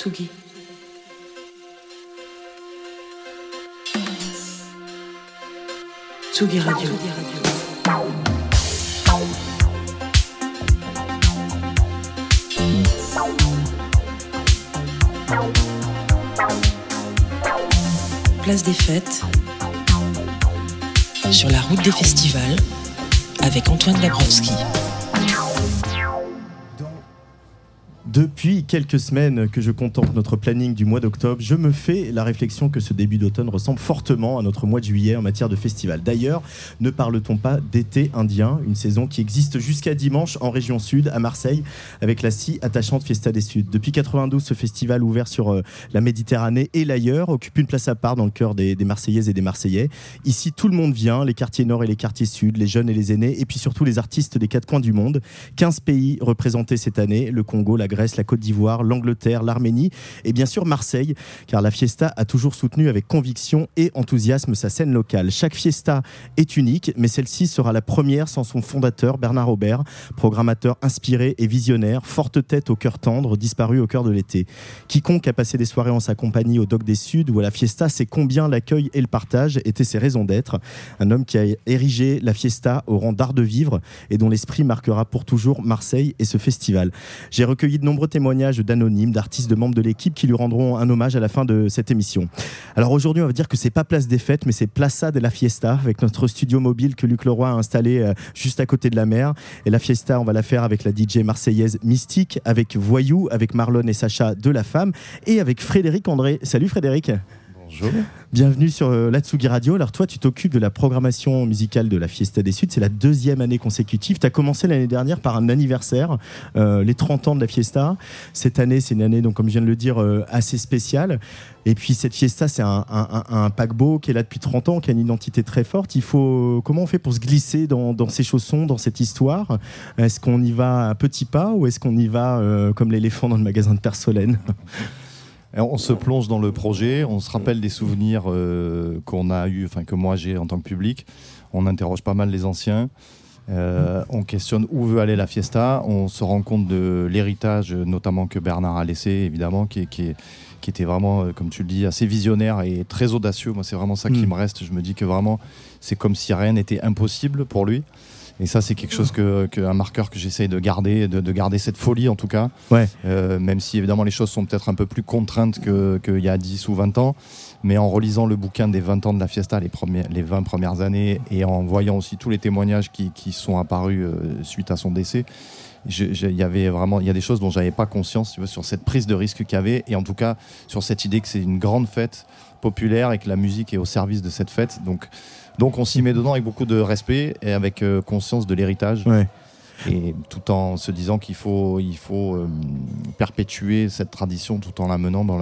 Tsugi. Tsugi Radio. Place des fêtes. Sur la route des festivals. Avec Antoine Dabrowski. Depuis quelques semaines que je contemple notre planning du mois d'octobre, je me fais la réflexion que ce début d'automne ressemble fortement à notre mois de juillet en matière de festival. D'ailleurs, ne parle-t-on pas d'été indien, une saison qui existe jusqu'à dimanche en région sud, à Marseille, avec la si attachante Fiesta des Suds. Depuis 92, ce festival ouvert sur euh, la Méditerranée et l'ailleurs occupe une place à part dans le cœur des, des Marseillaises et des Marseillais. Ici, tout le monde vient, les quartiers nord et les quartiers sud, les jeunes et les aînés, et puis surtout les artistes des quatre coins du monde. 15 pays représentés cette année, le Congo, la Grèce, la Côte d'Ivoire, l'Angleterre, l'Arménie et bien sûr Marseille, car la Fiesta a toujours soutenu avec conviction et enthousiasme sa scène locale. Chaque Fiesta est unique, mais celle-ci sera la première sans son fondateur Bernard Aubert, programmateur inspiré et visionnaire, forte tête au cœur tendre, disparu au cœur de l'été. Quiconque a passé des soirées en sa compagnie au Doc des Suds ou à la Fiesta sait combien l'accueil et le partage étaient ses raisons d'être. Un homme qui a érigé la Fiesta au rang d'art de vivre et dont l'esprit marquera pour toujours Marseille et ce festival. J'ai recueilli de nombreux témoignages d'anonymes, d'artistes, de membres de l'équipe qui lui rendront un hommage à la fin de cette émission. Alors aujourd'hui, on va dire que c'est pas place des fêtes, mais c'est Plaza de la Fiesta avec notre studio mobile que Luc Leroy a installé euh, juste à côté de la mer. Et la Fiesta, on va la faire avec la DJ marseillaise Mystique, avec Voyou, avec Marlon et Sacha de La Femme et avec Frédéric André. Salut Frédéric. Bonjour. Bienvenue sur euh, la Tsugi Radio. Alors toi, tu t'occupes de la programmation musicale de la Fiesta des Suds. C'est la deuxième année consécutive. Tu as commencé l'année dernière par un anniversaire, euh, les 30 ans de la Fiesta. Cette année, c'est une année, donc, comme je viens de le dire, euh, assez spéciale. Et puis cette Fiesta, c'est un, un- paquebot qui est là depuis 30 ans, qui a une identité très forte. Il faut comment on fait pour se glisser dans, ces chaussons, dans cette histoire? Est-ce qu'on y va à petits pas ou est-ce qu'on y va euh, comme l'éléphant dans le magasin de Persolène? On se plonge dans le projet, on se rappelle des souvenirs euh, qu'on a eu, enfin que moi j'ai en tant que public. On interroge pas mal les anciens. Euh, on questionne où veut aller la fiesta. On se rend compte de l'héritage, notamment que Bernard a laissé, évidemment, qui, était vraiment, euh, comme tu le dis, assez visionnaire et très audacieux. Moi, c'est vraiment ça qui Mm. me reste. Je me dis que vraiment, c'est comme si rien n'était impossible pour lui. Et ça, c'est quelque chose que, que- un marqueur que j'essaye de garder, de, de garder cette folie en tout cas. Ouais. Euh, même si évidemment les choses sont peut-être un peu plus contraintes que- qu'il y a 10 ou 20 ans. Mais en relisant le bouquin des 20 ans de la fiesta, les, premiers, les 20 premières années, et en voyant aussi tous les témoignages qui, qui sont apparus euh, suite à son décès, il y avait vraiment il y a des choses dont j'avais pas conscience tu vois, sur cette prise de risque qu'il y avait, et en tout cas sur cette idée que c'est une grande fête populaire et que la musique est au service de cette fête. Donc, donc on s'y met dedans avec beaucoup de respect et avec euh, conscience de l'héritage. Et tout en se disant qu'il faut, il faut euh, perpétuer cette tradition tout en la menant dans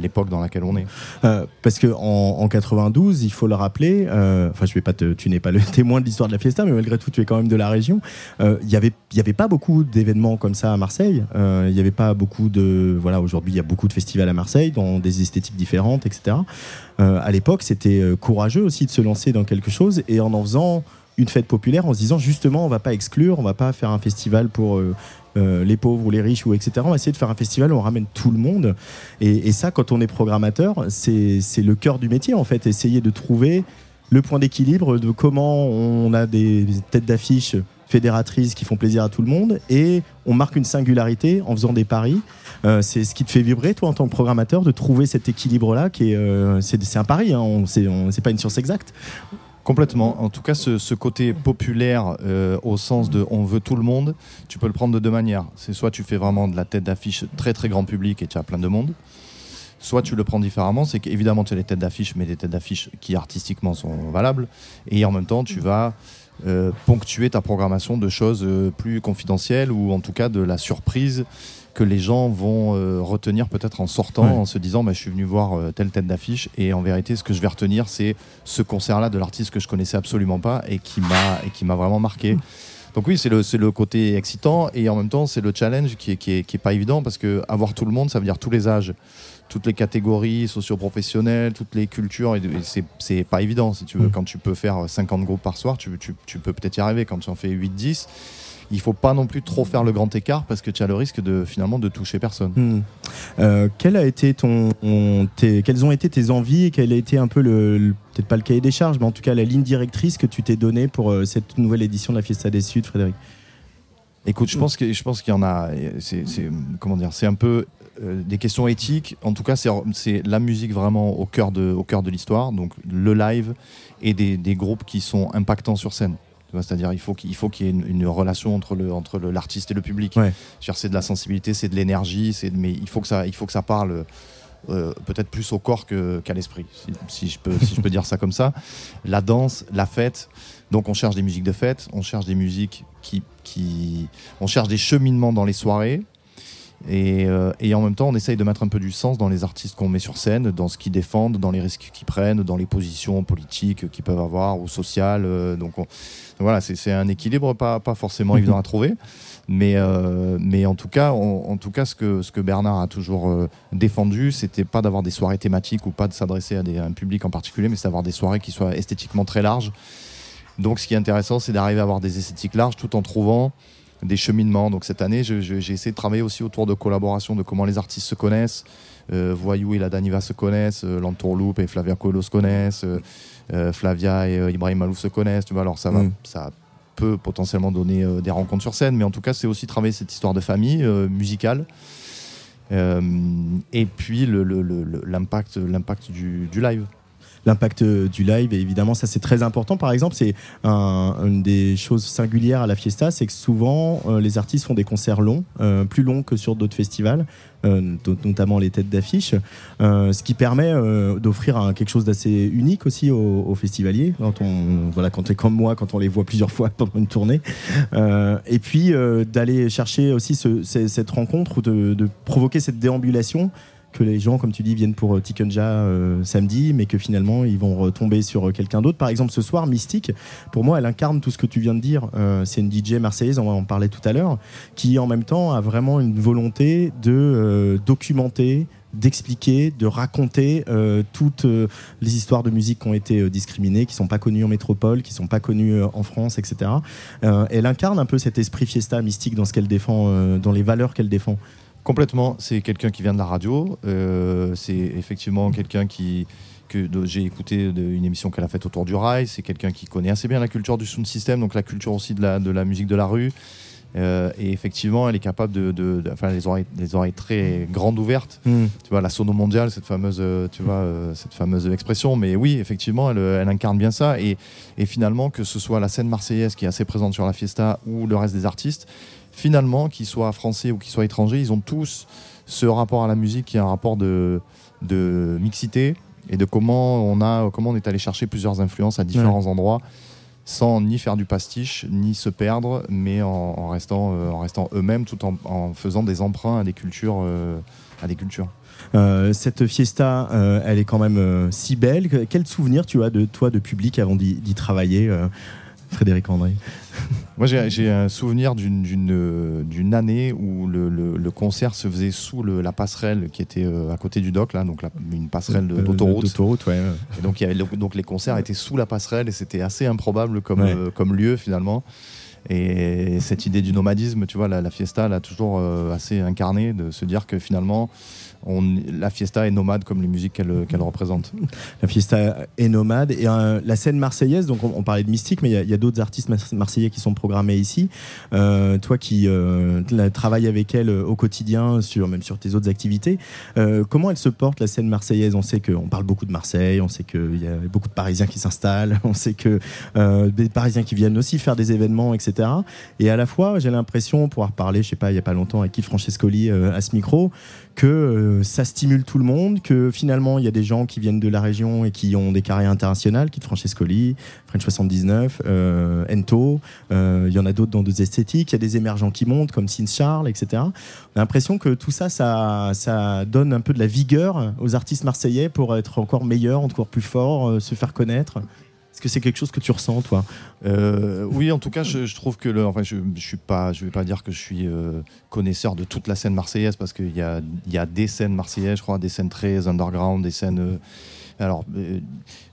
l'époque dans laquelle on est. Euh, parce que en, en 92, il faut le rappeler. euh, Enfin, je vais pas te, tu n'es pas le témoin de l'histoire de la fiesta, mais malgré tout, tu es quand même de la région. Il y avait, y avait pas beaucoup d'événements comme ça à Marseille. Il y avait pas beaucoup de, voilà, aujourd'hui, il y a beaucoup de festivals à Marseille dans des esthétiques différentes, etc. À l'époque, c'était courageux aussi de se lancer dans quelque chose et en en faisant une fête populaire, en se disant justement, on va pas exclure, on va pas faire un festival pour euh, euh, les pauvres ou les riches ou etc. On va essayer de faire un festival où on ramène tout le monde. Et, ça, quand on est programmateur, c'est le cœur du métier en fait. Essayer de trouver le point d'équilibre de comment on a des têtes d'affiche fédératrices qui font plaisir à tout le monde et on marque une singularité en faisant des paris. Euh, c'est ce qui te fait vibrer, toi, en tant que programmateur, de trouver cet équilibre-là, qui est, c'est un pari, hein, on- c'est pas une science exacte. Complètement. En tout cas, ce, côté populaire euh, au sens de on veut tout le monde, tu peux le prendre de deux manières. C'est soit tu fais vraiment de la tête d'affiche très très grand public et tu as plein de monde. Soit tu le prends différemment, c'est qu'évidemment tu as les têtes d'affiche, mais des têtes d'affiche qui artistiquement sont valables. Et en même temps, tu vas ponctuer ta programmation de choses plus confidentielles ou en tout cas de la surprise que les gens vont retenir peut-être en sortant, en se disant bah, je suis venu voir telle tête d'affiche et en vérité ce que je vais retenir c'est ce concert-là de l'artiste que je connaissais absolument pas et qui m'a et qui m'a vraiment marqué. Donc oui, c'est le, le côté excitant et en même temps c'est le challenge qui est, qui, est, qui est pas évident parce que avoir tout le monde, ça veut dire tous les âges, toutes les catégories socio-professionnelles, toutes les cultures, et, c'est pas évident si tu veux. Mm. Quand tu peux faire 50 groupes par soir, tu, tu, tu peux peut-être y arriver. Quand tu en fais 8-10, il faut pas non plus trop faire le grand écart parce que tu as le risque de finalement de toucher personne. Hmm. Euh, quel a été ton, quelles ont été tes envies et quel a été un peu le, peut-être pas le cahier des charges, mais en tout cas la ligne directrice que tu t'es donnée pour euh, cette nouvelle édition de la Fiesta des Suds, Frédéric? Écoute, je pense que je pense qu'il y en a. C'est comment dire C'est un peu euh, des questions éthiques. En tout cas, c'est la musique vraiment au cœur de au cœur de l'histoire. Donc le live et des, des, groupes qui sont impactants sur scène. C'est-à-dire il faut qu'il faut qu'il y ait une, relation entre le entre l'artiste et le public. C'est de la sensibilité, c'est de l'énergie, c'est mais il faut que ça il faut que ça parle. Euh, peut-être plus au corps qu'à l'esprit, si, je peux, si je peux dire ça comme ça. La danse, la fête, donc on cherche des musiques de fête, on cherche des musiques qui, qui on cherche des cheminements dans les soirées, et, euh, et, en même temps, on essaye de mettre un peu du sens dans les artistes qu'on met sur scène, dans ce qu'ils défendent, dans les risques qu'ils prennent, dans les positions politiques qu'ils peuvent avoir ou sociales. Euh, donc, voilà, c'est un équilibre pas, pas forcément évident à trouver. Mais, euh, mais en tout cas, en tout cas ce, que, ce que Bernard a toujours euh, défendu, c'était pas d'avoir des soirées thématiques ou pas de s'adresser à, à, un public en particulier, mais c'est d'avoir des soirées qui soient esthétiquement très larges. Donc, ce qui est intéressant, c'est d'arriver à avoir des esthétiques larges tout en trouvant des cheminements. Donc cette année, j'ai essayé de travailler aussi autour de collaboration, de comment les artistes se connaissent. Euh, Voyou et la Daniva se connaissent, euh, Lantourloupe et Flavia Coelho se connaissent, euh, euh, Flavia et Ibrahim Malouf se connaissent. Tu vois, alors ça, va, mm. ça peut potentiellement donner des rencontres sur scène, mais en tout cas, c'est aussi travailler cette histoire de famille musicale. et puis l'impact du, du live l'impact du live. Et évidemment, ça c'est très important. Par exemple, c'est une des choses singulières à la Fiesta, c'est que souvent euh, les artistes font des concerts longs, euh, plus longs que sur d'autres festivals. Euh, notamment les têtes d'affiche, ce qui permet d'offrir quelque chose d'assez unique aussi aux, festivaliers. Quand on, voilà, quand es comme moi, quand on les voit plusieurs fois pendant une tournée, et puis d'aller chercher aussi cette rencontre ou de, de provoquer cette déambulation que les gens, comme tu dis, viennent pour euh, Tikenja euh, samedi, mais que finalement ils vont retomber sur euh, quelqu'un d'autre. Par exemple, ce soir, Mystique, pour moi, elle incarne tout ce que tu viens de dire. c'est une DJ marseillaise, on en parlait tout à l'heure, qui en même temps a vraiment une volonté de documenter, d'expliquer, de raconter toutes les histoires de musique qui ont été discriminées, qui sont pas connues en métropole, qui sont pas connues en France, etc. elle incarne un peu cet esprit fiesta mystique dans ce qu'elle défend, dans les valeurs qu'elle défend. Complètement. C'est quelqu'un qui vient de la radio. Euh, c'est effectivement quelqu'un qui que j'ai écouté une émission qu'elle a faite autour du rail. C'est quelqu'un qui connaît assez bien la culture du sound system, donc la culture aussi de la, de la musique de la rue. Euh, et effectivement, elle est capable de, enfin, les oreilles, les oreilles très grandes ouvertes. Hmm. Tu vois, la sono mondiale, cette fameuse, euh, tu vois, cette fameuse expression. Mais oui, effectivement, elle, elle, incarne bien ça. Et, et finalement, que ce soit la scène marseillaise qui est assez présente sur la fiesta ou le reste des artistes, finalement, qu'ils soient français ou qu'ils soient étrangers, ils ont tous ce rapport à la musique qui est un rapport de, de mixité et de comment on, a, comment on est allé chercher plusieurs influences à différents endroits sans ni faire du pastiche, ni se perdre, mais en, restant, euh, en restant eux-mêmes tout en, faisant des emprunts à des cultures. Euh, à des cultures. Euh, cette fiesta, elle est quand même si belle. Quel souvenir tu as de toi de public avant d'y travailler Frédéric André? Moi, j'ai un souvenir d'une année où le, concert se faisait sous la passerelle qui était euh, à côté du dock, là, donc une passerelle euh, d'autoroute. D'autoroute, ouais. Et donc, il y avait, donc les concerts étaient sous la passerelle et c'était assez improbable comme, euh, comme lieu finalement. Et cette idée du nomadisme, tu vois, la, fiesta l'a toujours assez incarné de se dire que finalement, la fiesta est nomade comme les musiques qu'elle représente. La fiesta est nomade et euh, la scène marseillaise, donc on, parlait de Mystique, mais il y a, d'autres artistes marseillais qui sont programmés ici. Euh, toi qui euh, travailles avec elle au quotidien, sur, même sur tes autres activités, comment elle se porte la scène marseillaise? On sait qu'on parle beaucoup de Marseille, on sait qu'il y a beaucoup de Parisiens qui s'installent, on sait que des Parisiens qui viennent aussi faire des événements, etc. Et à la fois, j'ai l'impression, pouvoir parler, je sais pas, il y a pas longtemps avec Keith Francescoli à ce micro, que ça stimule tout le monde, que finalement il y a des gens qui viennent de la région et qui ont des carrières internationales, Keith Francescoli, French 79, Ento, il y en a d'autres dans d'autres esthétiques, il y a des émergents qui montent comme Sin Charles, etc. On a l'impression que tout ça, ça donne un peu de la vigueur aux artistes marseillais pour être encore meilleurs, encore plus forts, se faire connaître. Est-ce que c'est quelque chose que tu ressens, toi euh, Oui, en tout cas, je, trouve que le, enfin, je, je je vais pas dire que je suis euh, connaisseur de toute la scène marseillaise parce qu'il y a, y a des scènes marseillaises, je crois, des scènes très underground, des scènes. Euh, alors,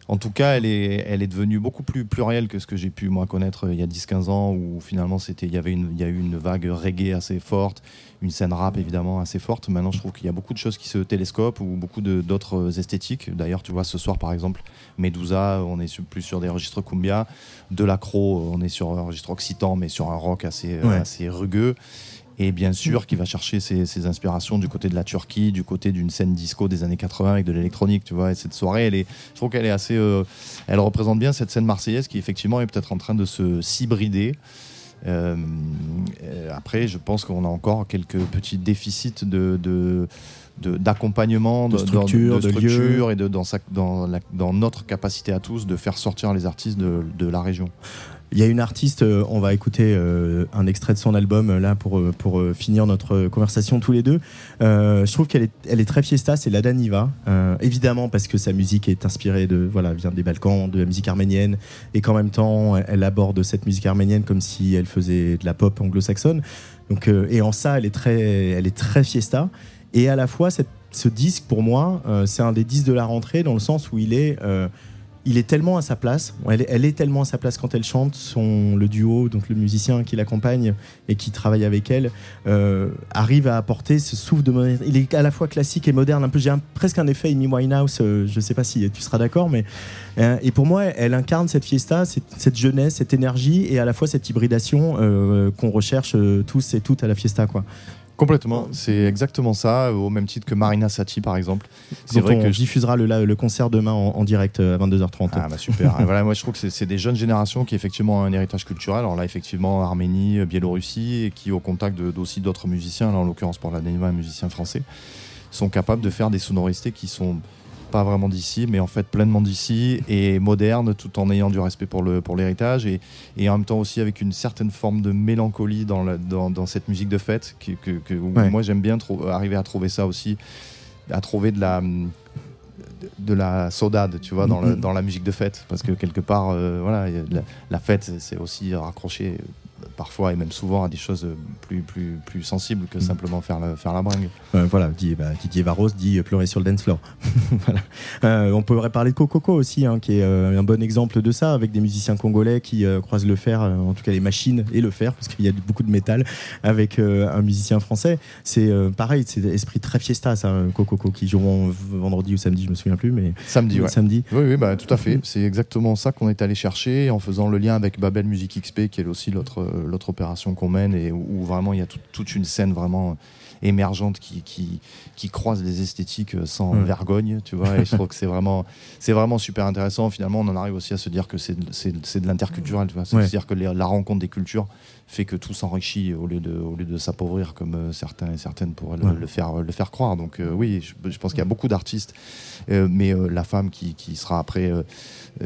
en tout cas, elle est, elle est devenue beaucoup plus plurielle que ce que j'ai pu moi connaître il y a 10-15 ans où finalement il y avait une, il y a eu une vague reggae assez forte, une scène rap évidemment assez forte. Maintenant, je trouve qu'il y a beaucoup de choses qui se télescopent ou beaucoup d'autres esthétiques. D'ailleurs, tu vois, ce soir par exemple, Medusa, on est plus sur des registres cumbia. De l'accro, on est sur un registre occitan, mais sur un rock assez, euh, assez rugueux. Et bien sûr, qui va chercher ses, inspirations du côté de la Turquie, du côté d'une scène disco des années 80 avec de l'électronique, tu vois. Et cette soirée, elle est, je trouve qu'elle est assez, euh, elle représente bien cette scène marseillaise qui effectivement est peut-être en train de se s'hybrider. Euh, après, je pense qu'on a encore quelques petits déficits de, de d'accompagnement, de, structure, de, structure et dans, sa, dans, dans, notre capacité à tous de faire sortir les artistes de la région. Il y a une artiste, euh, on va écouter euh, un extrait de son album euh, là pour, pour finir notre conversation tous les deux. je trouve qu'elle est, elle est très fiesta, c'est la Daniva. évidemment parce que sa musique est inspirée de, voilà, vient des Balkans, de la musique arménienne, et qu'en même temps elle aborde cette musique arménienne comme si elle faisait de la pop anglo-saxonne. Donc, et en ça, elle est très, elle est très fiesta. Et à la fois, cette, ce disque, pour moi, c'est un des disques de la rentrée dans le sens où il est il est tellement à sa place, elle est, tellement à sa place quand elle chante, son, le duo, donc le musicien qui l'accompagne et qui travaille avec elle, euh, arrive à apporter ce souffle de modernité. Il est à la fois classique et moderne, un peu, j'ai presque un effet Amy Winehouse, euh, je ne sais pas si tu seras d'accord, mais euh, et pour moi, elle incarne cette fiesta, cette, jeunesse, cette énergie et à la fois cette hybridation qu'on recherche tous et toutes à la fiesta, quoi. Complètement, c'est exactement ça, au même titre que Marina Sati par exemple. C'est vrai on que diffusera le, le concert demain en, direct euh, à 22h30. Ah bah super. voilà, moi je trouve que c'est des jeunes générations qui effectivement ont un héritage culturel. Alors là effectivement Arménie, Biélorussie et qui au contact aussi d'autres musiciens, là en l'occurrence pour la un musicien français, sont capables de faire des sonorités qui sont pas vraiment d'ici, mais en fait pleinement d'ici et moderne, tout en ayant du respect pour le pour l'héritage et, et, en même temps aussi avec une certaine forme de mélancolie dans, la, dans, dans, cette musique de fête que, que, moi j'aime bien arriver à trouver ça aussi, à trouver de la de, la saudade, tu vois, dans, le, mm-hmm. dans, la musique de fête, parce que quelque part, euh, voilà, la, la fête, c'est aussi raccroché parfois et même souvent à des choses plus, plus, plus sensibles que mm. simplement faire la, faire la bringue. Euh, voilà, dit, bah, Didier Varros dit pleurer sur le dance floor. voilà. euh, on pourrait parler de Coco aussi, hein, qui est euh, un bon exemple de ça, avec des musiciens congolais qui croisent le fer, en tout cas les machines et le fer, parce qu'il y a beaucoup de métal, avec un musicien français. C'est pareil, c'est esprit très fiesta, ça, Coco, qui joueront vendredi ou samedi, je me souviens plus, mais samedi, ouais. samedi. Oui, oui, bah, tout à fait. C'est exactement ça qu'on est allé chercher en faisant le lien avec Babel Music XP, qui est aussi l'autre l'autre opération qu'on mène et où, vraiment il y a toute une scène vraiment émergente qui, qui, qui croise les esthétiques sans vergogne, tu vois. Et je trouve que c'est vraiment, c'est vraiment super intéressant. Finalement, on en arrive aussi à se dire que c'est de l'interculturel, tu vois. C'est-à-dire que la rencontre des cultures fait que tout s'enrichit au lieu de, au lieu de s'appauvrir comme euh, certains et certaines pourraient le, faire, le faire croire. Donc euh, oui, je, pense qu'il y a beaucoup d'artistes, euh, mais la femme qui, qui sera après,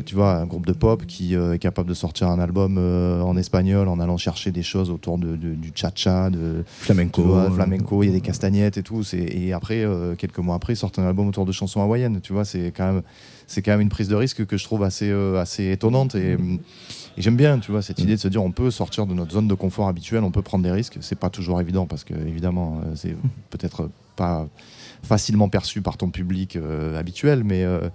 tu vois, un groupe de pop qui est capable de sortir un album en espagnol en allant chercher des choses autour de, du cha-cha, de flamenco, flamenco, il y a des castagnettes et tout. Et après, quelques mois après, ils sortent un album autour de chansons hawaïennes. Tu vois, c'est quand même, c'est quand même une prise de risque que je trouve assez, assez étonnante et et j'aime bien, tu vois, cette idée de se dire on peut sortir de notre zone de confort habituelle, on peut prendre des risques. C'est pas toujours évident parce que, évidemment, euh, c'est peut-être pas facilement perçu par ton public euh, habituel, mais euh,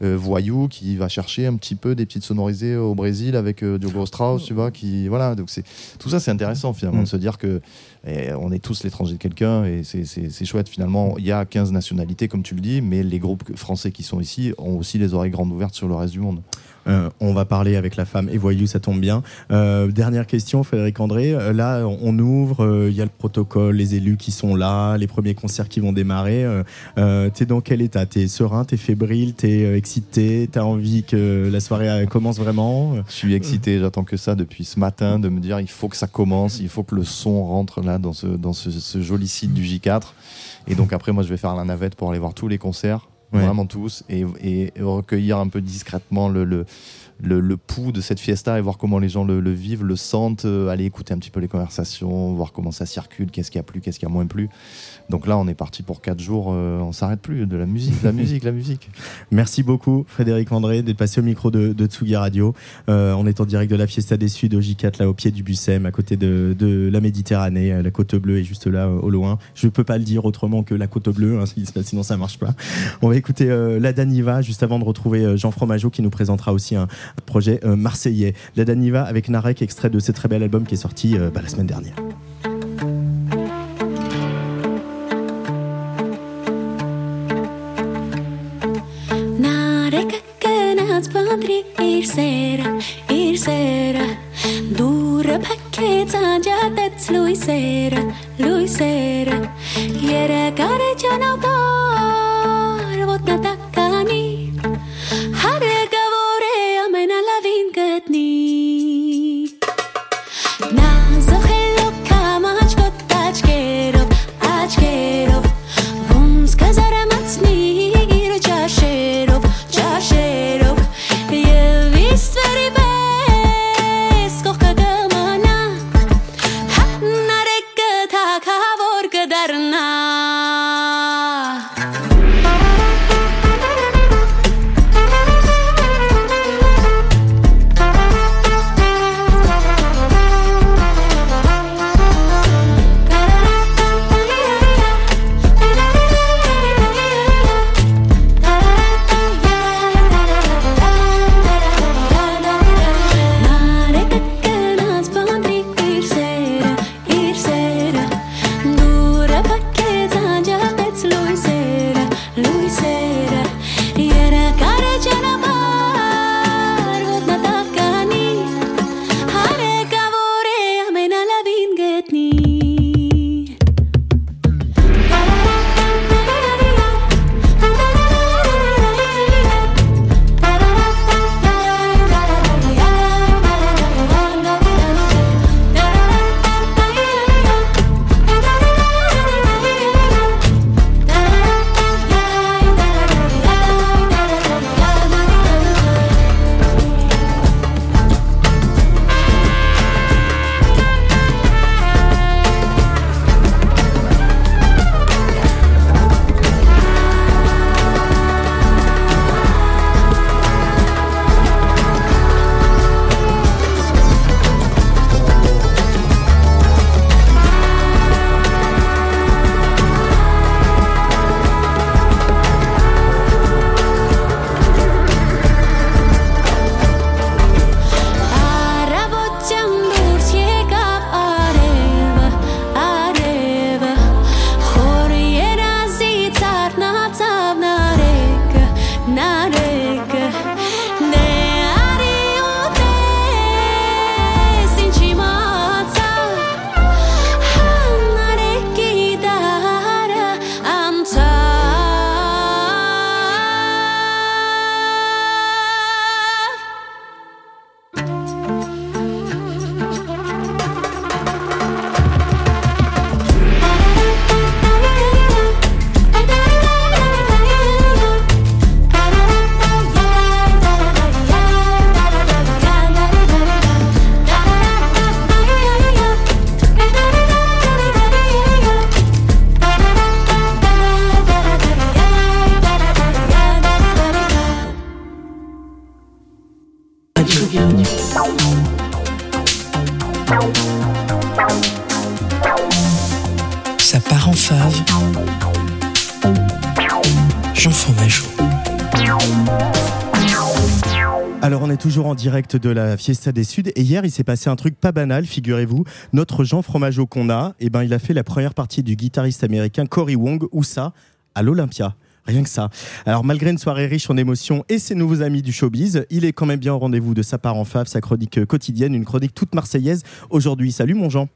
voyou qui va chercher un petit peu des petites sonorisées au Brésil avec Diogo Strauss, tu vois, qui voilà. Donc c'est tout ça, c'est intéressant finalement de mm. se dire que eh, on est tous l'étranger de quelqu'un et c'est chouette finalement. Il y a 15 nationalités comme tu le dis, mais les groupes français qui sont ici ont aussi les oreilles grandes ouvertes sur le reste du monde. Euh, on va parler avec la femme et voyou, ça tombe bien. Euh, dernière question, Frédéric André. Euh, là, on ouvre, il y a le protocole, les élus qui sont là, les premiers concerts qui vont démarrer. Euh, t'es dans quel état? T'es serein, t'es fébrile, t'es excité, t'as envie que la soirée commence vraiment? Je suis excité, j'attends que ça depuis ce matin, de me dire il faut que ça commence, il faut que le son rentre là dans ce, dans ce, joli site du J4. Et donc après, moi, je vais faire la navette pour aller voir tous les concerts, vraiment tous, et, et, recueillir un peu discrètement le, le le, pouls de cette fiesta et voir comment les gens le, vivent, le sentent, euh, aller écouter un petit peu les conversations, voir comment ça circule, qu'est-ce qui a plu, qu'est-ce qui a moins plu. Donc là, on est parti pour 4 jours, euh, on s'arrête plus, de la musique, la musique, la musique. Merci beaucoup Frédéric André d'être passé au micro de, de Tsugi Radio. Euh, on est en direct de la Fiesta des Suds au J4, là au pied du Bussem, à côté de, de, la Méditerranée. La côte bleue est juste là au loin. Je ne peux pas le dire autrement que la côte bleue, hein, sinon ça marche pas. On va écouter La Daniva juste avant de retrouver Jean Fromageau qui nous présentera aussi un, projet euh, marseillais. La Daniva avec Narek, extrait de ce très bel album qui est sorti euh, bah, la semaine dernière. Direct de la Fiesta des Suds. Et hier, il s'est passé un truc pas banal, figurez-vous. Notre Jean Fromageau qu'on a, eh ben, il a fait la première partie du guitariste américain Cory Wong, où ça À l'Olympia. Rien que ça. Alors, malgré une soirée riche en émotions et ses nouveaux amis du showbiz, il est quand même bien au rendez-vous de sa part en fave, sa chronique quotidienne, une chronique toute marseillaise. Aujourd'hui, salut mon Jean.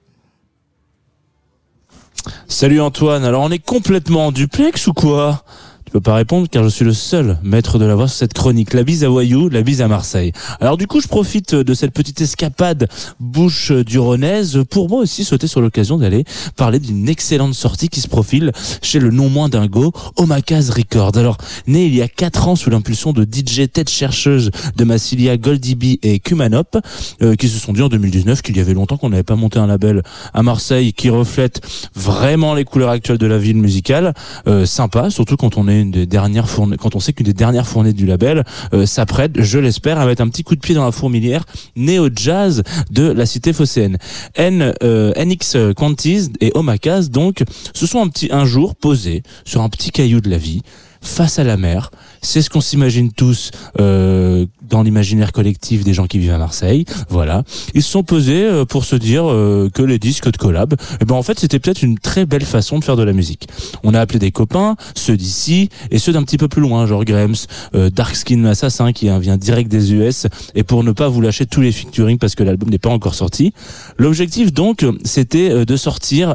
Salut Antoine, alors on est complètement en duplex ou quoi? Tu peux pas répondre car je suis le seul maître de la voix sur cette chronique. La bise à Wayou, la bise à Marseille. Alors du coup, je profite de cette petite escapade bouche du Ronaise pour moi aussi sauter sur l'occasion d'aller parler d'une excellente sortie qui se profile chez le non moins dingo Omakaz Records. Alors, né il y a 4 ans sous l'impulsion de DJ tête chercheuse de Massilia, Goldie et Kumanop, euh, qui se sont dit en 2019 qu'il y avait longtemps qu'on n'avait pas monté un label à Marseille qui reflète vraiment les couleurs actuelles de la ville musicale. Euh, sympa, surtout quand on est une des dernières fournées, quand on sait qu'une des dernières fournées du label euh, s'apprête, je l'espère, à mettre un petit coup de pied dans la fourmilière néo-jazz de la cité phocéenne. N, euh, NX Quantis et Omakaz, donc, se sont un petit, un jour posés sur un petit caillou de la vie, face à la mer. C'est ce qu'on s'imagine tous euh, dans l'imaginaire collectif des gens qui vivent à Marseille. Voilà. Ils se sont posés euh, pour se dire euh, que les disques de collab, eh ben en fait c'était peut-être une très belle façon de faire de la musique. On a appelé des copains, ceux d'ici et ceux d'un petit peu plus loin, genre Grams, euh, Darkskin Assassin qui vient direct des US. Et pour ne pas vous lâcher tous les featuring parce que l'album n'est pas encore sorti, l'objectif donc c'était de sortir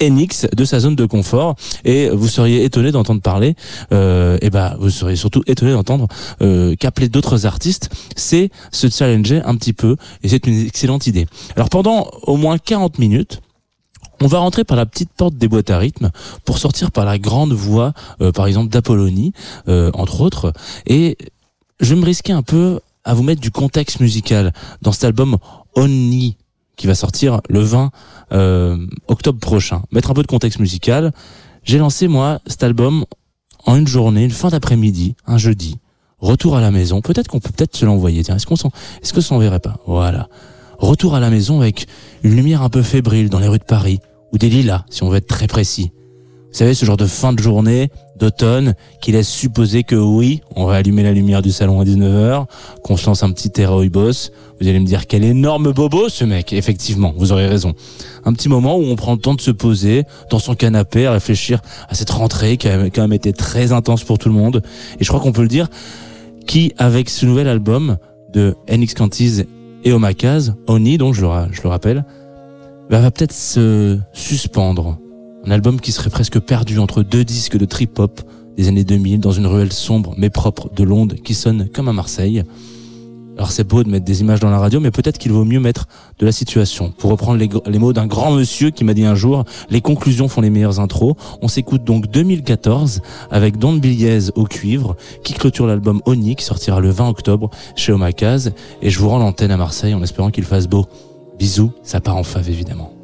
NX de sa zone de confort et vous seriez étonné d'entendre parler euh, et bah vous seriez surtout étonné d'entendre euh, qu'appeler d'autres artistes. C'est se challenger un petit peu et c'est une excellente idée. Alors pendant au moins 40 minutes on va rentrer par la petite porte des boîtes à rythme pour sortir par la grande voie, euh, par exemple d'Apollonie, euh, entre autres. Et je vais me risquer un peu à vous mettre du contexte musical dans cet album Only qui va sortir le 20 euh, octobre prochain. Mettre un peu de contexte musical. J'ai lancé moi cet album en une journée, une fin d'après-midi, un jeudi. Retour à la maison. Peut-être qu'on peut peut-être se l'envoyer. Tiens, est-ce qu'on s'en, est-ce que ça s'enverrait pas? Voilà. Retour à la maison avec une lumière un peu fébrile dans les rues de Paris ou des lilas, si on veut être très précis. Vous savez, ce genre de fin de journée d'automne qui laisse supposer que oui, on va allumer la lumière du salon à 19h, qu'on se lance un petit Terra Boss. Vous allez me dire quel énorme bobo ce mec. Effectivement, vous aurez raison. Un petit moment où on prend le temps de se poser dans son canapé, à réfléchir à cette rentrée qui a quand même été très intense pour tout le monde. Et je crois qu'on peut le dire, qui avec ce nouvel album de NX Cantiz et Omakaz, Oni, donc je le, je le rappelle, bah, va peut-être se suspendre un album qui serait presque perdu entre deux disques de trip-hop des années 2000 dans une ruelle sombre mais propre de Londres qui sonne comme à Marseille. Alors c'est beau de mettre des images dans la radio, mais peut-être qu'il vaut mieux mettre de la situation. Pour reprendre les, mots d'un grand monsieur qui m'a dit un jour, les conclusions font les meilleures intros. On s'écoute donc 2014 avec Don Biliez au cuivre, qui clôture l'album Oni, qui sortira le 20 octobre chez Omakaz. Et je vous rends l'antenne à Marseille en espérant qu'il fasse beau. Bisous, ça part en fave évidemment.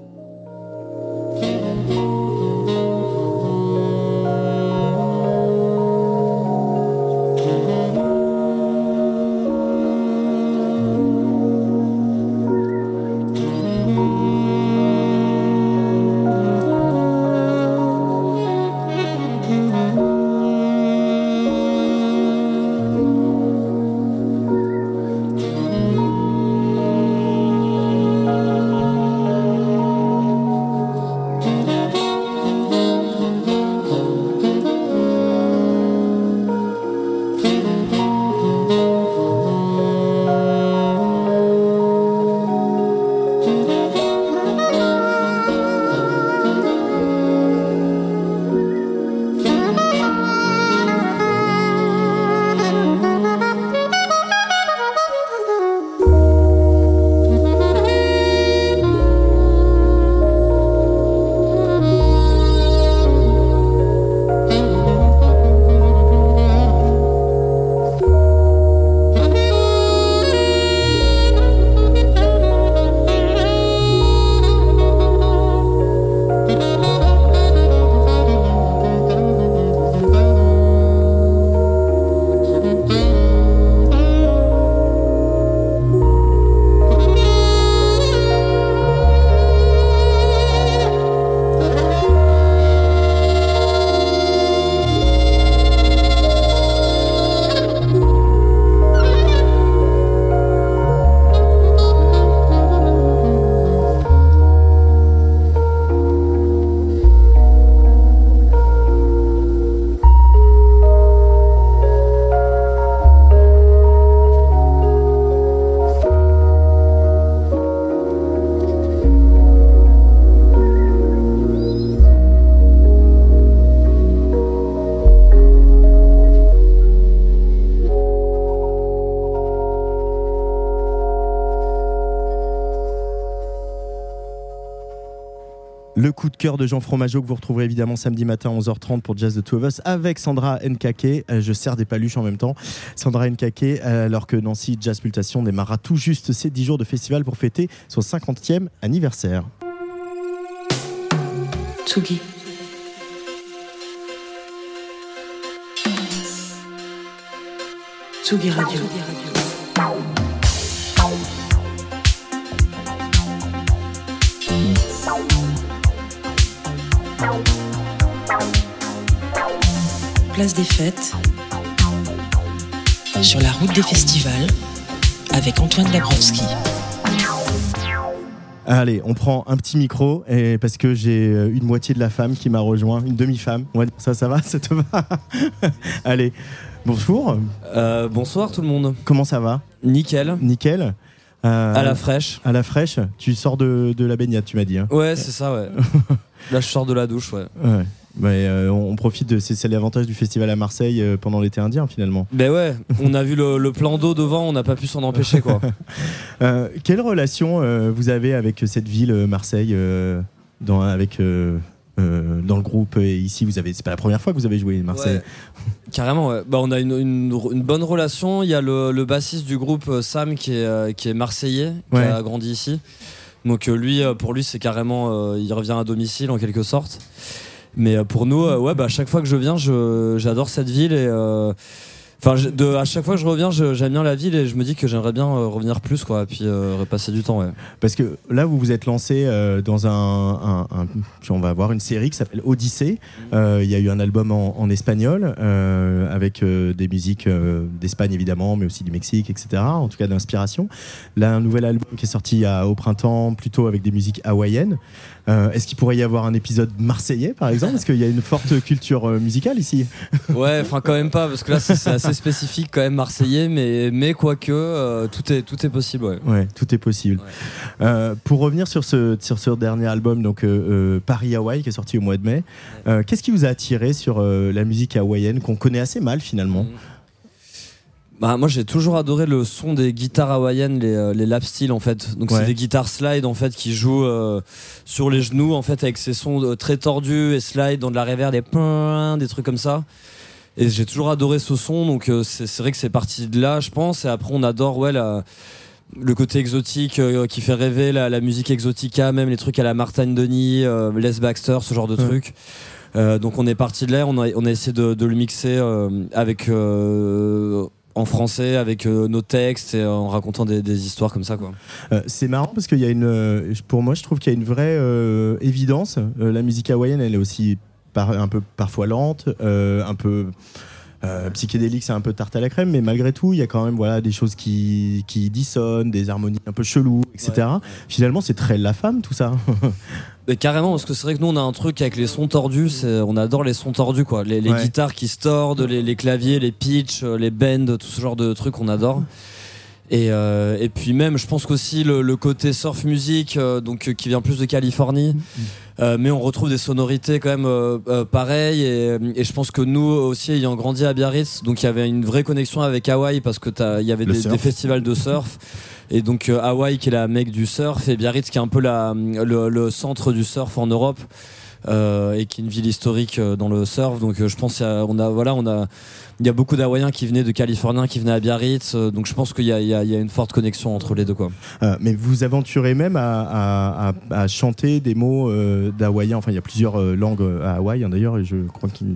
Le coup de cœur de Jean Fromageau que vous retrouverez évidemment samedi matin à 11h30 pour Jazz The Two of Us avec Sandra Nkake. Euh, je sers des paluches en même temps. Sandra Nkake, euh, alors que Nancy Jazz Pultation démarra tout juste ses 10 jours de festival pour fêter son 50e anniversaire. Tsugi. Tsugi Radio. Place des fêtes. Sur la route des festivals. Avec Antoine Dabrowski. Allez, on prend un petit micro et parce que j'ai euh, une moitié de la femme qui m'a rejoint, une demi-femme. Ouais, ça, ça va, ça te va Allez, bonjour. Euh, bonsoir tout le monde. Comment ça va? Nickel. Nickel. Euh, À la fraîche. à la fraîche. Tu sors de, de la baignade, tu m'as dit. hein Ouais, c'est ça, ouais. Là, je sors de la douche, ouais. Ouais. Mais, euh, on on profite de c'est c'est l'avantage du festival à Marseille euh, pendant l'été indien finalement. Ben ouais, on a vu le, le plan d'eau devant, on n'a pas pu s'en empêcher, quoi. Euh, quelle relation vous avez avec cette ville Marseille dans, avec dans le groupe et ici vous avez c'est pas la première fois que vous avez joué Marseille. Ouais. Carrément, ouais. Bah, on a une, une, une bonne relation. Il y a le, le bassiste du groupe, Sam, qui est, qui est marseillais, qui a grandi ici. Donc lui, pour lui, c'est carrément, il revient à domicile en quelque sorte. Mais euh, pour nous, euh, ouais, bah, à chaque fois que je viens, je- j'adore cette ville et euh, Enfin, de, à chaque fois que je reviens, j'aime bien la ville et je me dis que j'aimerais bien euh, revenir plus, quoi, et puis euh, repasser du temps, ouais. Parce que là, vous vous êtes lancé euh, dans un, un- un- puis On va avoir une série qui s'appelle Odyssée. Euh, Il y a eu un album en, en espagnol avec des musiques d'Espagne évidemment, mais aussi du Mexique, etc. En tout cas d'inspiration. Là, un nouvel album qui est sorti à- au printemps, plutôt avec des musiques hawaïennes. Euh, Est-ce qu'il pourrait y avoir un épisode marseillais, par exemple? Parce qu'il y a une forte culture euh, musicale ici? Ouais, enfin quand même pas, parce que là c'est assez spécifique quand même marseillais, mais, mais quoique, euh, tout, est, tout est possible, ouais. Ouais, tout est possible. Ouais. Euh, pour revenir sur ce, sur ce dernier album, donc Paris Hawaï, qui est sorti au mois de mai, qu'est-ce qui vous a attiré sur la musique hawaïenne qu'on connaît assez mal finalement? Bah, moi j'ai toujours adoré le son des guitares hawaïennes, les, euh, les lap steel en fait. Donc Ouais. c'est des guitares slide en fait qui jouent euh, sur les genoux en fait avec ces sons euh, très tordus et slide dans de la reverb, des ping, des trucs comme ça. Et j'ai toujours adoré ce son, donc euh, c'est c'est vrai que c'est parti de là, je pense. Et après on adore ouais la le côté exotique qui fait rêver, la, la musique exotica, même les trucs à la Martin Denis, euh, Les Baxter, ce genre de Ouais. trucs. Euh, donc on est parti de là, on a, on a essayé de, de le mixer euh, avec euh, en français, avec euh, nos textes et en racontant des, histoires comme ça quoi. Euh, C'est marrant parce qu'il y a une, euh, pour moi, je trouve qu'il y a une vraie évidence. La musique hawaïenne, elle est aussi un peu parfois lente, un peu euh, psychédélique, c'est un peu tarte à la crème, mais malgré tout, il y a quand même voilà des choses qui, qui dissonnent, des harmonies un peu cheloues, etc. Finalement, c'est très la femme tout ça. Mais carrément, parce que c'est vrai que nous on a un truc avec les sons tordus, on adore les sons tordus quoi. Les, les Ouais. guitares qui se tordent, les, les claviers, les pitchs, euh, les bends, tout ce genre de trucs on adore. Et, euh, et puis même, je pense qu'aussi le, le côté surf music, euh, donc qui vient plus de Californie, euh, mais on retrouve des sonorités quand même euh, euh, pareilles. Et, et je pense que nous aussi, ayant grandi à Biarritz, donc il y avait une vraie connexion avec Hawaï parce que il y avait des, festivals de surf. Et donc euh, Hawaï qui est la mecque du surf et Biarritz qui est un peu la, le, le centre du surf en Europe. euh, et qui est une ville historique euh, dans le surf donc euh, je pense on a voilà on a il y a beaucoup d'Hawaïens qui venaient de Californiens qui venaient à Biarritz euh, donc je pense qu'il y y y a une forte connexion entre les deux quoi Euh, mais vous aventurez même à, à- à- à chanter des mots euh, d'hawaïen. Enfin, il y a plusieurs euh, langues à Hawaï, hein, d'ailleurs, et je crois qu'il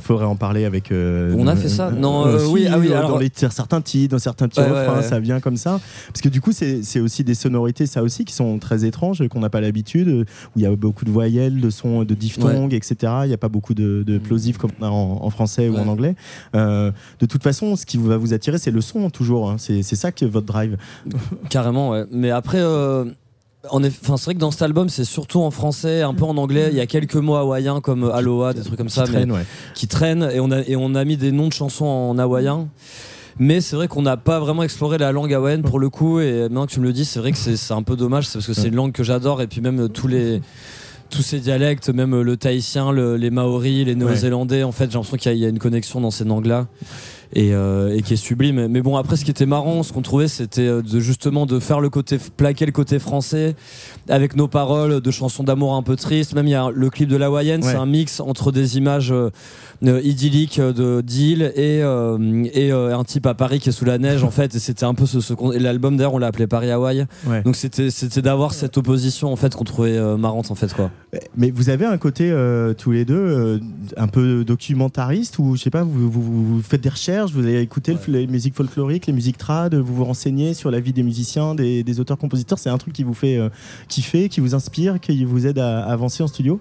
faudrait en parler avec. On a fait ça Non, euh, euh, si, oui, ah oui, alors- dans les, certains titres, dans certains petits Ouais, ouais, refrains, ouais. ça vient comme ça. Parce que du coup, c'est aussi des sonorités, ça aussi, qui sont très étranges, qu'on n'a pas l'habitude, où il y a beaucoup de voyelles, de sons, de diphtongues, etc. Il n'y a pas beaucoup de, de plosifs comme on a en, en français ou en anglais. Euh, de toute façon, ce qui va vous attirer, c'est le son, toujours. hein. C'est ça qui est votre drive. Carrément, ouais. Mais après, euh, c'est vrai que dans cet album, c'est surtout en français, un peu en anglais. Il y a quelques mots hawaïens comme euh, aloha, des trucs comme Qui ça, mais traîne, ouais. qui traînent. Et on a et on a mis des noms de chansons en hawaïen. Mais c'est vrai qu'on n'a pas vraiment exploré la langue hawaïenne pour le coup. Et maintenant que tu me le dis, c'est vrai que c'est un peu dommage, c'est parce que c'est une langue que j'adore. Et puis même euh, tous les tous ces dialectes, même euh, le tahitien, le- les maoris, les néo-zélandais, en fait, j'ai l'impression qu'il y, y a une connexion dans ces langues-là. et, euh, et qui est sublime. Mais bon, après, ce qui était marrant, ce qu'on trouvait, c'était euh, de justement de faire le côté plaquer le côté français avec nos paroles de chansons d'amour un peu tristes. Même il y a le clip de la Wayenne, Ouais. c'est un mix entre des images euh, euh, idylliques de d'île et euh, et euh, un type à Paris qui est sous la neige en fait. Et c'était un peu ce, ce qu'on- et l'album d'ailleurs on l'a appelé Paris Hawaï. Ouais. Donc c'était c'était d'avoir cette opposition en fait qu'on trouvait euh, marrante en fait quoi. Mais vous avez un côté euh, tous les deux euh, un peu documentariste ou je sais pas, vous, vous- vous faites des recherches, vous avez écouté le- les musiques folkloriques, les musiques trad, vous vous renseignez sur la vie des musiciens, des, des auteurs-compositeurs. C'est un truc qui vous fait euh, kiffer, qui vous inspire, qui vous aide à, à avancer en studio.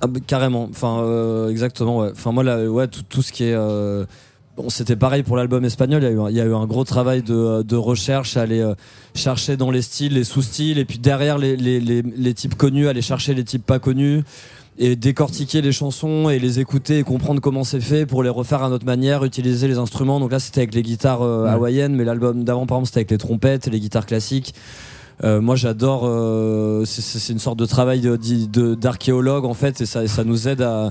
Ah bah, carrément. Enfin, euh, exactement. Ouais. Enfin, moi, là, ouais, tout, tout ce qui est. euh, Bon, c'était pareil pour l'album espagnol. Il y, a eu un, il y a eu un gros travail de, de recherche, aller euh, chercher dans les styles, les sous-styles, et puis derrière les, les, les, les types connus, aller chercher les types pas connus, et décortiquer les chansons et les écouter et comprendre comment c'est fait pour les refaire à notre manière, utiliser les instruments. Donc là, c'était avec les guitares euh, hawaïennes, mais l'album d'avant, par exemple, c'était avec les trompettes et les guitares classiques. Euh, moi, j'adore. euh, c'est- une sorte de travail de- de- d'archéologue en fait, et ça, ça nous aide à,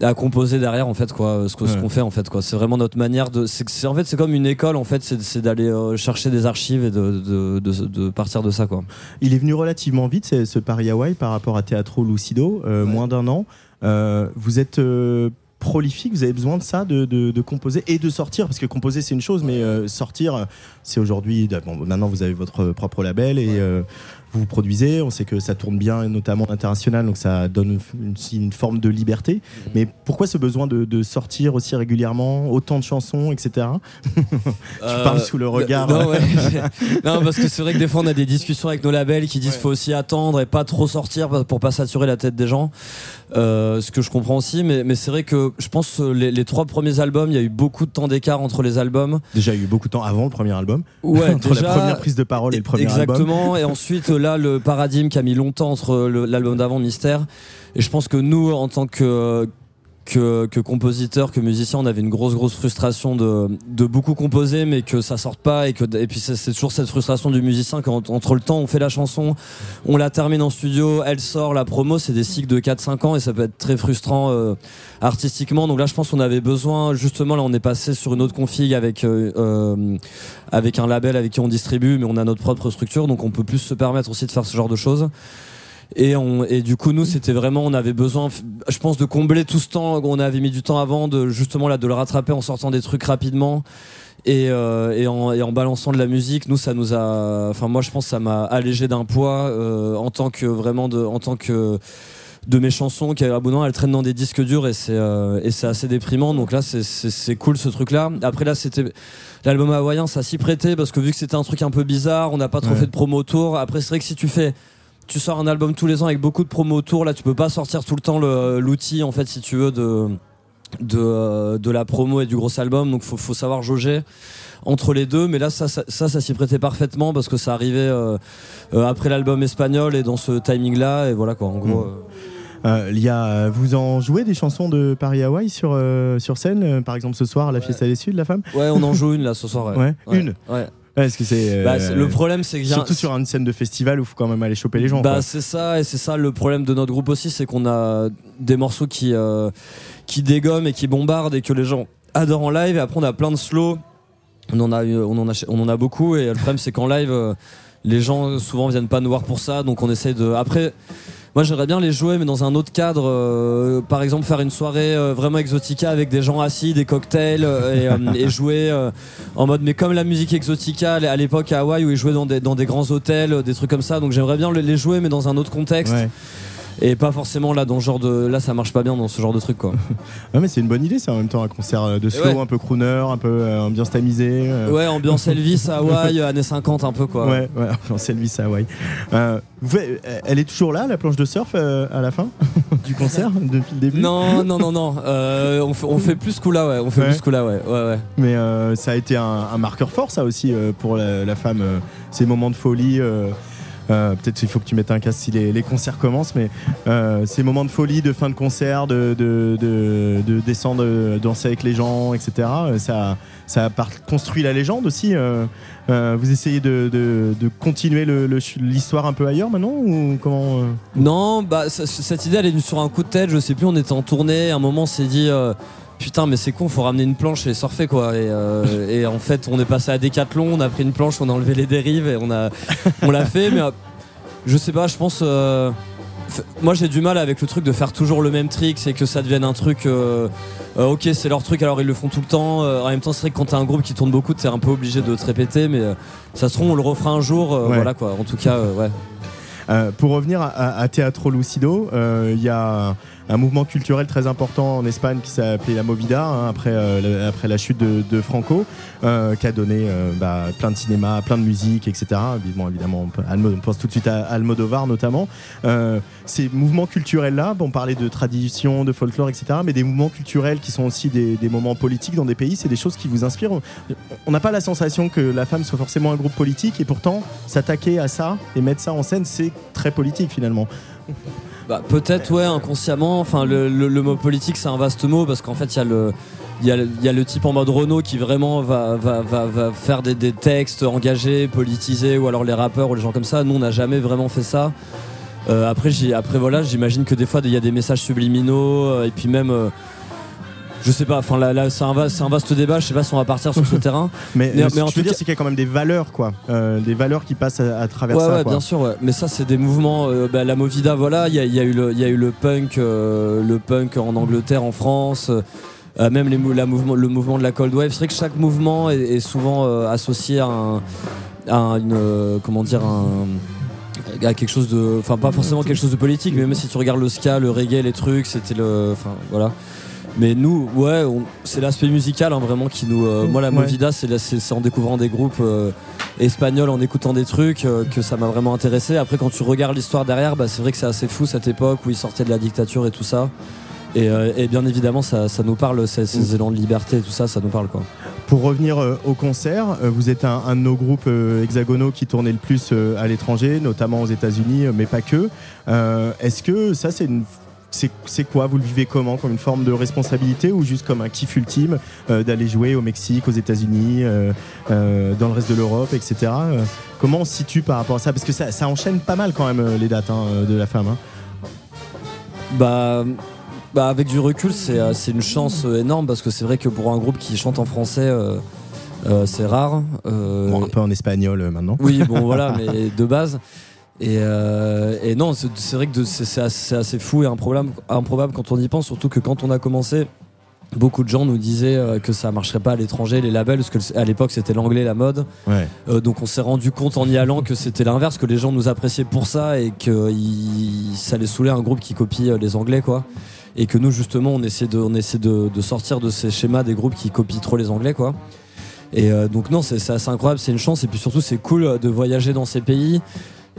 à composer derrière en fait quoi, ce ce Ouais. qu'on fait en fait quoi. C'est vraiment notre manière de. c'est- en fait, c'est comme une école en fait, c'est d'aller euh, chercher des archives et de, de, de, de partir de ça quoi. Il est venu relativement vite, ce, ce Paris Hawaï, par rapport à Teatro Lucido, euh, Ouais. moins d'un an. Euh, vous êtes euh, prolifique, vous avez besoin de ça, de, de- de composer et de sortir, parce que composer c'est une chose, mais euh, sortir, euh, c'est aujourd'hui. Bon, maintenant vous avez votre propre label et euh, vous vous produisez. On sait que ça tourne bien, et notamment international, donc ça donne une, une- une forme de liberté. Mais pourquoi ce besoin de, de sortir aussi régulièrement, autant de chansons, etc. Je parle sous le regard. Euh, Non, ouais. non, parce que c'est vrai que des fois on a des discussions avec nos labels qui disent Ouais. faut aussi attendre et pas trop sortir pour pas saturer la tête des gens. Euh, ce que je comprends aussi, mais, mais c'est vrai que je pense que les, les trois premiers albums, il y a eu beaucoup de temps d'écart entre les albums. Déjà, il y a eu beaucoup de temps avant le premier album. Ouais, entre déjà, la première prise de parole et le premier album. Exactement. Et ensuite, là, le paradigme qui a mis longtemps entre l'album d'avant, Mystère. Et je pense que nous, en tant que que, que compositeur, que musicien, on avait une grosse grosse frustration de, beaucoup composer, mais que ça sorte pas et que et puis c'est c'est toujours cette frustration du musicien quand entre le temps on fait la chanson, on la termine en studio, elle sort, la promo, c'est des cycles de 4-5 ans et ça peut être très frustrant euh, artistiquement. Donc là, je pense qu'on avait besoin, justement, là, on est passé sur une autre config avec euh, euh, avec un label avec qui on distribue, mais on a notre propre structure, donc on peut plus se permettre aussi de faire ce genre de choses. Et, on, et du coup, nous, c'était vraiment, on avait besoin, je pense, de combler tout ce temps. On avait mis du temps avant, de justement là, de le rattraper en sortant des trucs rapidement et, euh, et, en, et en balançant de la musique. Nous, ça nous a, enfin, moi, je pense, que ça m'a allégé d'un poids euh, en tant que vraiment de, en tant que de mes chansons qui abonnant elles traînent dans des disques durs et c'est euh, et c'est assez déprimant donc là c'est c'est cool ce truc là après là c'était l'album hawaïen ça s'y prêtait parce que vu que c'était un truc un peu bizarre on n'a pas trop Ouais. fait de promo autour après c'est vrai que si tu fais tu sors un album tous les ans avec beaucoup de promos autour là tu peux pas sortir tout le temps l'outil en fait si tu veux de de, euh, de la promo et du gros album. Donc faut, faut savoir jauger entre les deux. Mais là ça ça ça, ça s'y prêtait parfaitement parce que ça arrivait euh, euh, après l'album espagnol et dans ce timing là et voilà quoi en gros Mm. euh, Euh, il y a, vous en jouez des chansons de Paris Hawaï sur, euh, sur scène, par exemple ce soir à la Fiesta des Suds, la femme? Ouais, on en joue une là ce soir. Ouais. Ouais, une Que c'est. euh, Bah, c'est- le problème, c'est que Surtout sur une scène de festival où il faut quand même aller choper les gens. Bah c'est ça et c'est ça le problème de notre groupe aussi, c'est qu'on a des morceaux qui euh, qui dégomment et qui bombardent et que les gens adorent en live. Et après on a plein de slow. On en a eu- on en a on en a beaucoup et le problème c'est qu'en live euh, les gens souvent viennent pas nous voir pour ça, donc on essaye de après. Moi j'aimerais bien les jouer mais dans un autre cadre, euh, par exemple faire une soirée euh, vraiment exotica avec des gens assis, des cocktails euh, et, jouer en mode mais comme la musique exotica à l'époque à Hawaï où ils jouaient dans des, dans des grands hôtels, des trucs comme ça, donc j'aimerais bien les- jouer mais dans un autre contexte. Et pas forcément là dans ce genre de là ça marche pas bien dans ce genre de truc quoi. Ouais, mais c'est une bonne idée, c'est en même temps un concert euh, de slow, Ouais. un peu crooner, un peu euh, ambiance tamisée. euh, Ouais, ambiance Elvis Hawaï années 50 un peu quoi. Ouais, ouais, ambiance Elvis Hawaï. Euh, elle est toujours là, la planche de surf, à la fin du concert, depuis le début? Non, non, non, non. On, fait, on fait plus ce coup-là, ouais. On fait Ouais. plus ce coup-là, ouais. ouais, ouais. Mais ça a été un, un marqueur fort, ça aussi, pour la, la femme. ces moments de folie. Euh, Peut-être il faut que tu mettes un casque si les, concerts commencent, mais euh, ces moments de folie, de fin de concert, de, de, de, de descendre, euh, danser avec les gens, etc. Ça, ça construit la légende aussi. vous essayez de, de, de continuer l'histoire un peu ailleurs maintenant ou comment Non, bah, cette idée, elle est venue sur un coup de tête. Je sais plus, on était en tournée. À un moment, on s'est dit. Putain mais c'est con faut ramener une planche et surfer quoi. Et, euh, et en fait on est passé à Decathlon on a pris une planche on a enlevé les dérives et on a on l'a fait mais euh, je sais pas je pense euh, moi j'ai du mal avec le truc de faire toujours le même trick c'est que ça devienne un truc ok c'est leur truc alors ils le font tout le temps en même temps c'est vrai que quand t'as un groupe qui tourne beaucoup t'es un peu obligé de te répéter mais ça se trouve on le refera un jour Ouais. voilà quoi. En tout cas ouais. Euh, pour revenir à, à- à Teatro Lucido, euh, il y a un, mouvement culturel très important en Espagne qui s'appelait la Movida, hein, après, euh, le- après la chute de, Franco, euh, qui a donné euh, bah, plein de cinéma, plein de musique, etc. Bon, évidemment, on, pense tout de suite à Almodovar notamment. Ces mouvements culturels-là, on parlait de tradition, de folklore, etc., mais des mouvements culturels qui sont aussi des moments politiques dans des pays, c'est des choses qui vous inspirent. On n'a pas la sensation que la femme soit forcément un groupe politique, et pourtant, s'attaquer à ça et mettre ça en scène, c'est très politique finalement. Bah, peut-être, ouais, inconsciemment. Enfin, le, le- le mot politique, c'est un vaste mot parce qu'en fait, il y a le. Il y, a, il y a le type en mode Renault qui vraiment va, va, va, va faire des, des textes engagés, politisés, ou alors les rappeurs ou les gens comme ça. Nous, on n'a jamais vraiment fait ça. Euh, après, après, voilà, j'imagine que des fois, il y a des messages subliminaux, euh, et puis même. euh, je sais pas, enfin là, là c'est un, un vaste débat, je sais pas si on va partir sur ce terrain. Mais, Mais- euh, mais ce que en je veux dire, c'est qu'il y a quand même des valeurs, quoi. Euh, des valeurs qui passent à, à travers ouais, ça. ouais, quoi. bien sûr, ouais. Mais ça, c'est des mouvements. euh, bah, la Movida, voilà, il y a, il y a eu le, il y a eu le punk, euh, le punk en Angleterre, en France. euh, même les, mou- la mouvement, le mouvement de la cold wave, c'est vrai que chaque mouvement est, est souvent euh, associé à, un, à une, euh, comment dire, un, à quelque chose de, enfin pas forcément quelque chose de politique, mais même si tu regardes le ska, le reggae, les trucs, c'était le, enfin voilà. Mais nous, ouais, c'est l'aspect musical hein, vraiment qui nous. euh, moi, la Ouais. Movida, c'est en découvrant des groupes euh, espagnols, en écoutant des trucs, euh, que ça m'a vraiment intéressé. Après, quand tu regardes l'histoire derrière, bah, c'est vrai que c'est assez fou cette époque où ils sortaient de la dictature et tout ça. Et, et bien évidemment, ça, ça nous parle, ces, ces élans de liberté et tout ça, ça nous parle quoi. Pour revenir au concert, vous êtes un, un de nos groupes hexagonaux qui tournait le plus à l'étranger, notamment aux États-Unis, mais pas que. Est-ce que ça, c'est une. C'est quoi? Vous le vivez comment? Comme une forme de responsabilité ou juste comme un kiff ultime euh, d'aller jouer au Mexique, aux États-Unis, euh, euh, dans le reste de l'Europe, etc. Comment on se situe par rapport à ça? Parce que ça, ça enchaîne pas mal quand même les dates hein, de la femme. hein. Bah, bah avec du recul, c'est une chance énorme parce que c'est vrai que pour un groupe qui chante en français, c'est rare. Bon, un peu en espagnol maintenant. Oui, bon voilà, mais de base. Et, euh, et non, c'est vrai que c'est assez, assez fou et improbable, improbable quand on y pense, surtout que quand on a commencé, beaucoup de gens nous disaient euh, que ça marcherait pas à l'étranger, les labels, parce que à l'époque c'était l'anglais la mode. Ouais. Euh, donc on s'est rendu compte en y allant que c'était l'inverse, que les gens nous appréciaient pour ça et que ça les saoulait un groupe qui copie euh, les anglais quoi. Et que nous justement on essaie de, on essaie de, de sortir de ces schémas des groupes qui copient trop les anglais quoi. Et euh, donc non c'est c'est assez incroyable, c'est une chance et puis surtout c'est cool euh, de voyager dans ces pays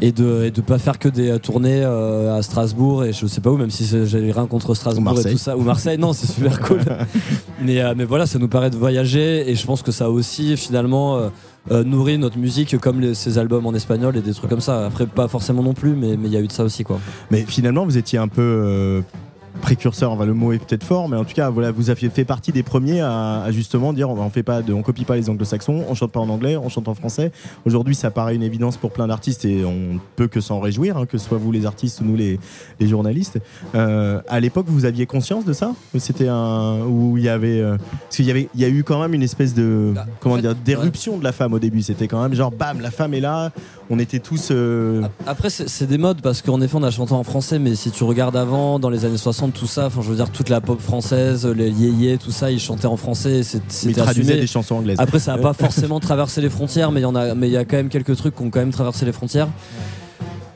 et de et de pas faire que des euh, tournées euh, à Strasbourg et je sais pas où même si j'ai rien contre Strasbourg et tout ça. Ou Marseille non c'est super cool. Mais euh, mais voilà ça nous paraît de voyager et je pense que ça aussi finalement euh, euh, nourri notre musique comme les- ces albums en espagnol et des trucs comme ça. Après pas forcément non plus mais mais il y a eu de ça aussi quoi. Mais finalement, vous étiez un peu euh, précurseur. Enfin, le mot est peut-être fort, mais en tout cas, voilà, vous aviez fait partie des premiers à, à justement dire on fait pas, de, on copie pas les anglo-saxons, on chante pas en anglais, on chante en français. Aujourd'hui, ça paraît une évidence pour plein d'artistes et on peut que s'en réjouir, hein, que ce soit vous les artistes ou nous les, les journalistes. Euh, à l'époque, vous aviez conscience de ça? Ou C'était un où il y avait euh, parce qu'il y avait, il y a eu quand même une espèce de Bah, comment en fait, dire d'éruption de la femme au début. C'était quand même genre bam, la femme est là. On était tous. euh, Après, c'est des modes parce qu'en effet, on a chanté en français, mais si tu regardes avant, dans les années 60, tout ça, enfin, je veux dire, toute la pop française, les yéyés, tout ça, ils chantaient en français, c'était traduisaient assumé. des chansons anglaises. Après, ça n'a pas forcément traversé les frontières, mais il y en a, mais il y a quand même quelques trucs qui ont quand même traversé les frontières.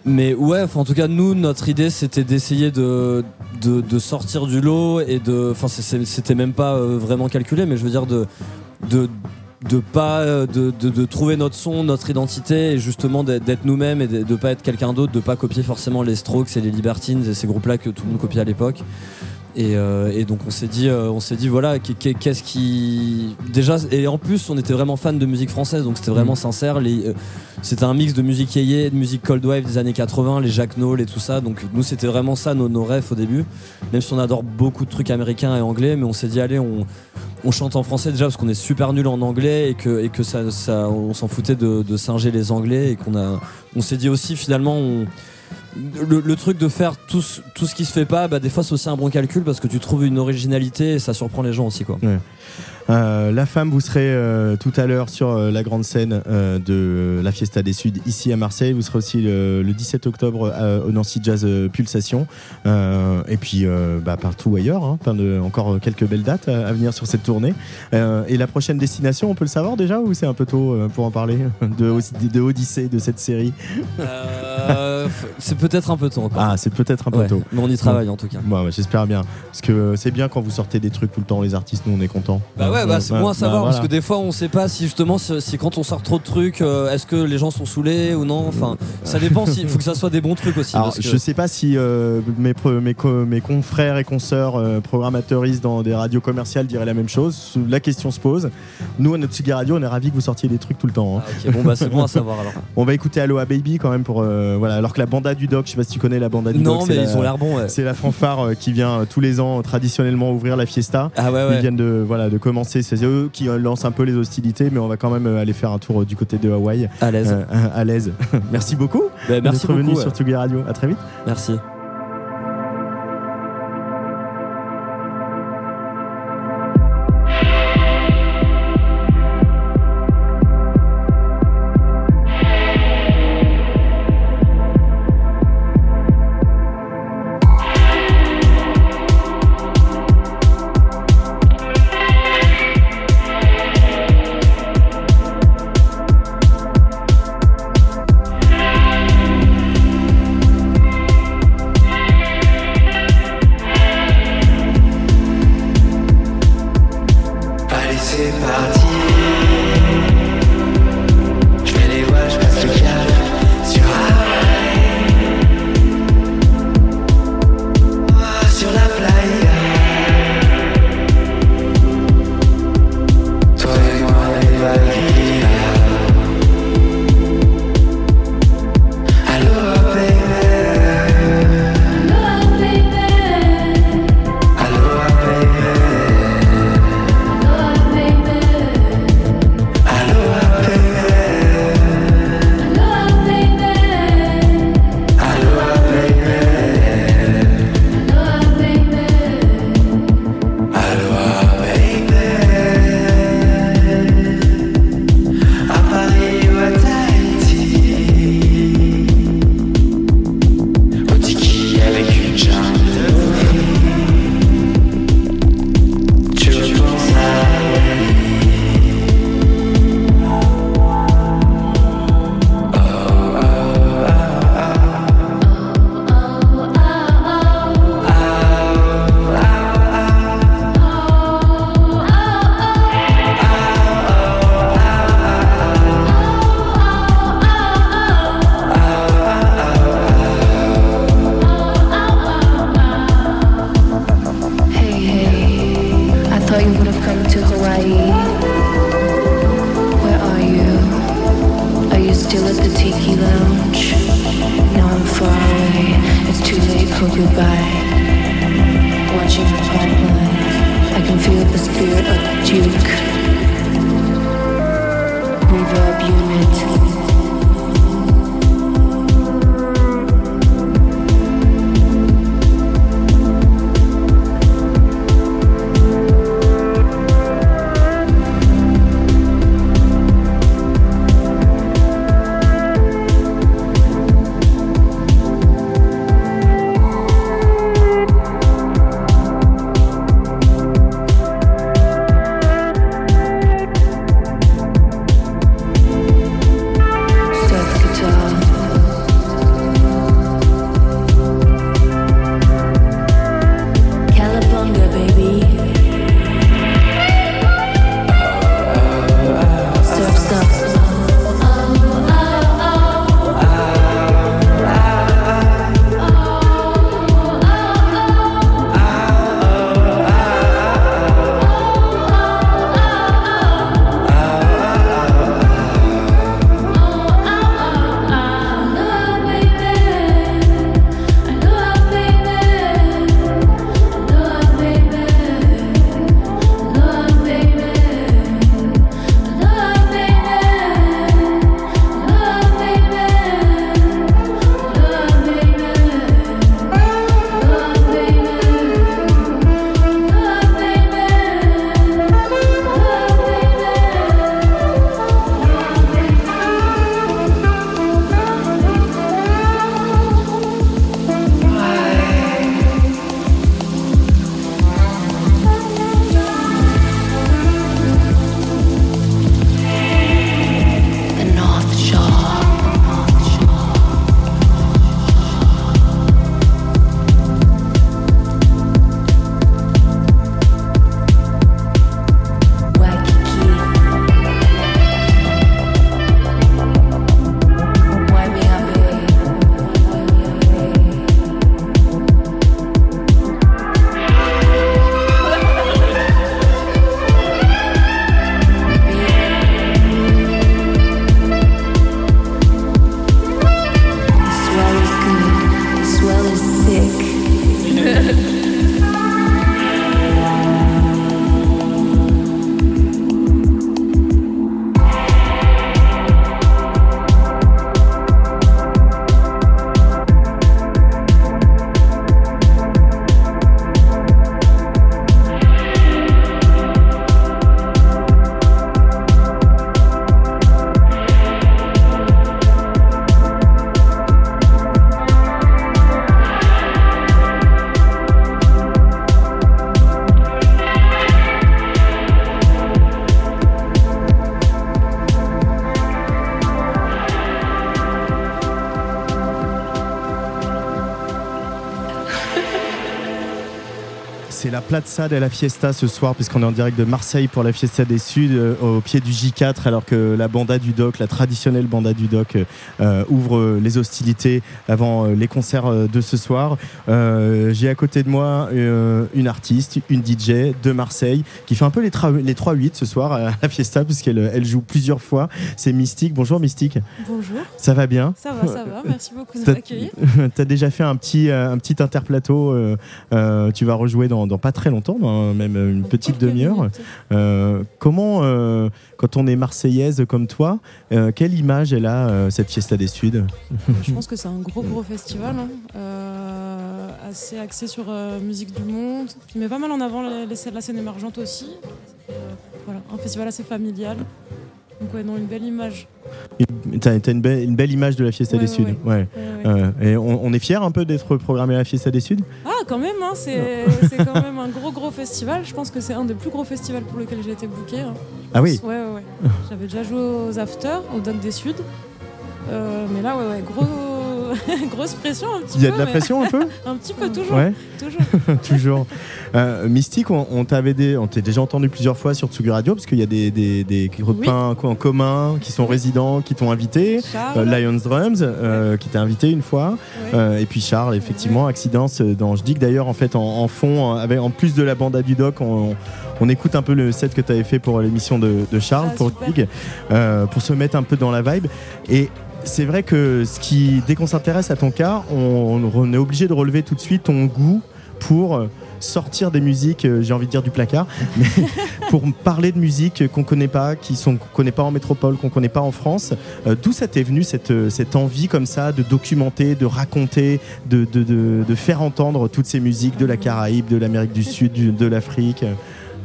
Mais ouais, en tout cas, nous, notre idée, c'était d'essayer de, de, de sortir du lot et de, enfin, c'était même pas euh, vraiment calculé, mais je veux dire de, de, de pas, euh, de, de, trouver notre son, notre identité et justement d'être d'être nous-mêmes et de, de pas être quelqu'un d'autre, de pas copier forcément les Strokes et les Libertines et ces groupes-là que tout le monde copiait à l'époque. Et, euh, et donc on s'est dit, euh, on s'est dit voilà, qu'est- qu'est- qu'est-ce qui déjà et en plus on était vraiment fan de musique française, donc c'était vraiment sincère. Les, euh, c'était un mix de musique yéyé, de musique cold wave des années 80, les Jack Noll et tout ça. Donc nous c'était vraiment ça nos, nos rêves au début. Même si on adore beaucoup de trucs américains et anglais, mais on s'est dit allez on on chante en français déjà parce qu'on est super nul en anglais et que, et que ça, ça- on s'en foutait de, de singer les anglais et qu'on a on s'est dit aussi finalement on, le, truc de faire tout, ce- tout ce qui se fait pas, bah, des fois c'est aussi un bon calcul parce que tu trouves une originalité et ça surprend les gens aussi quoi. Euh, la femme, vous serez euh, tout à l'heure sur euh, la grande scène de la Fiesta des Suds ici à Marseille. Vous serez aussi le, le 17 octobre au Nancy Jazz Pulsation. Et puis bah, partout ailleurs. hein. Plein de, encore quelques belles dates à, à venir sur cette tournée. Et la prochaine destination, on peut le savoir déjà ou c'est un peu tôt pour en parler de, de Odyssée, de cette série? C'est peut-être un peu tôt encore. Ah, c'est peut-être un peu Ouais, tôt. mais on y travaille en tout cas. Moi, ouais, j'espère bien. Parce que c'est bien quand vous sortez des trucs tout le temps, les artistes, nous on est contents. Bah ouais, bah c'est bon à savoir bah, parce voilà. que des fois on sait pas si justement si, quand on sort trop de trucs, euh, est-ce que les gens sont saoulés ou non. Enfin, ça dépend. Il faut que ça soit des bons trucs aussi. Alors, parce que- je sais pas si euh, mes, mes, co- mes confrères et consoeurs euh, programmateuristes dans des radios commerciales diraient la même chose. La question se pose. Nous, à notre Sugi Radio, on est ravis que vous sortiez des trucs tout le temps. hein. Ah, bon bah c'est bon à savoir alors. On va écouter Aloha Baby quand même pour. euh, voilà, alors que la banda du doc, je sais pas si tu connais la banda du Non, doc. c'est mais la- ils ont l'air bons. Ouais. C'est la fanfare qui vient tous les ans traditionnellement ouvrir la fiesta. Ah ouais Ils viennent de, voilà, de commencer, c'est eux qui lancent un peu les hostilités, mais on va quand même euh, aller faire un tour euh, du côté de Hawaï, À l'aise. euh, à l'aise. Merci beaucoup Bah, merci d'être venu ouais. sur Tsugi Radio. À très vite. Merci. C'est la Plaza de la Fiesta ce soir, puisqu'on est en direct de Marseille pour la Fiesta des Suds, euh, au pied du J4, alors que la banda du Doc, la traditionnelle banda du Doc, euh, ouvre euh, les hostilités avant les concerts de ce soir. Euh, J'ai à côté de moi une artiste, une DJ de Marseille, qui fait un peu les, les 3-8 ce soir à la Fiesta, puisqu'elle elle joue plusieurs fois. C'est Mystique. Bonjour Mystique. Bonjour, Ça va bien? Ça va, ça va, merci beaucoup de m'accueillir. T'as déjà fait un petit, un petit interplateau. tu vas rejouer dans, dans pas très longtemps, dans même une petite demi-heure. Euh, comment, euh, quand on est marseillaise comme toi, euh, quelle image elle a cette Fiesta des Suds Je pense que c'est un gros gros festival, hein, assez axé sur musique du monde, qui met pas mal en avant les, les- la scène émergente aussi. Voilà, un festival assez familial. Donc ouais, non, une belle image. T'as une, belle- une belle image de la Fiesta Ouais, des Suds. ouais. Euh, et on, on est fiers un peu d'être programmé à la Fiesta des Suds Ah, quand même, hein, c'est quand même un gros gros festival. Je pense que c'est un des plus gros festivals pour lequel j'ai été booké. hein. Ah oui? Ouais, ouais, ouais. J'avais déjà joué aux Afters, au Doc des Suds. Euh, mais là, ouais, ouais, gros, grosse pression un petit Il y a peu. de la pression un peu Un petit peu, toujours. Ouais, toujours. toujours. Euh, Mystique, on, on t'avait des- on t'est déjà entendu plusieurs fois sur Tsugi Radio, parce qu'il y a des, des, des copains en commun qui sont résidents, qui t'ont invité. Euh, Lions Drums, euh, qui t'a invité une fois. Ouais. Et puis Charles, effectivement, Accidence dans Je dis que d'ailleurs, en fait, en, en fond, avec, en plus de la banda du doc, on, on écoute un peu le set que tu avais fait pour l'émission de, de Charles, Ah, pour. Dig, pour se mettre un peu dans la vibe. Et c'est vrai que ce qui, dès qu'on s'intéresse à ton cas, on, est obligé de relever tout de suite ton goût pour euh, sortir des musiques, euh, j'ai envie de dire du placard, mais pour parler de musique qu'on connaît pas, qui sont connaît pas en métropole, qu'on connaît pas en France. Euh, D'où ça t'est venu cette, envie comme ça de documenter, de raconter, de, faire entendre toutes ces musiques de la Caraïbe, de l'Amérique du Sud, de l'Afrique?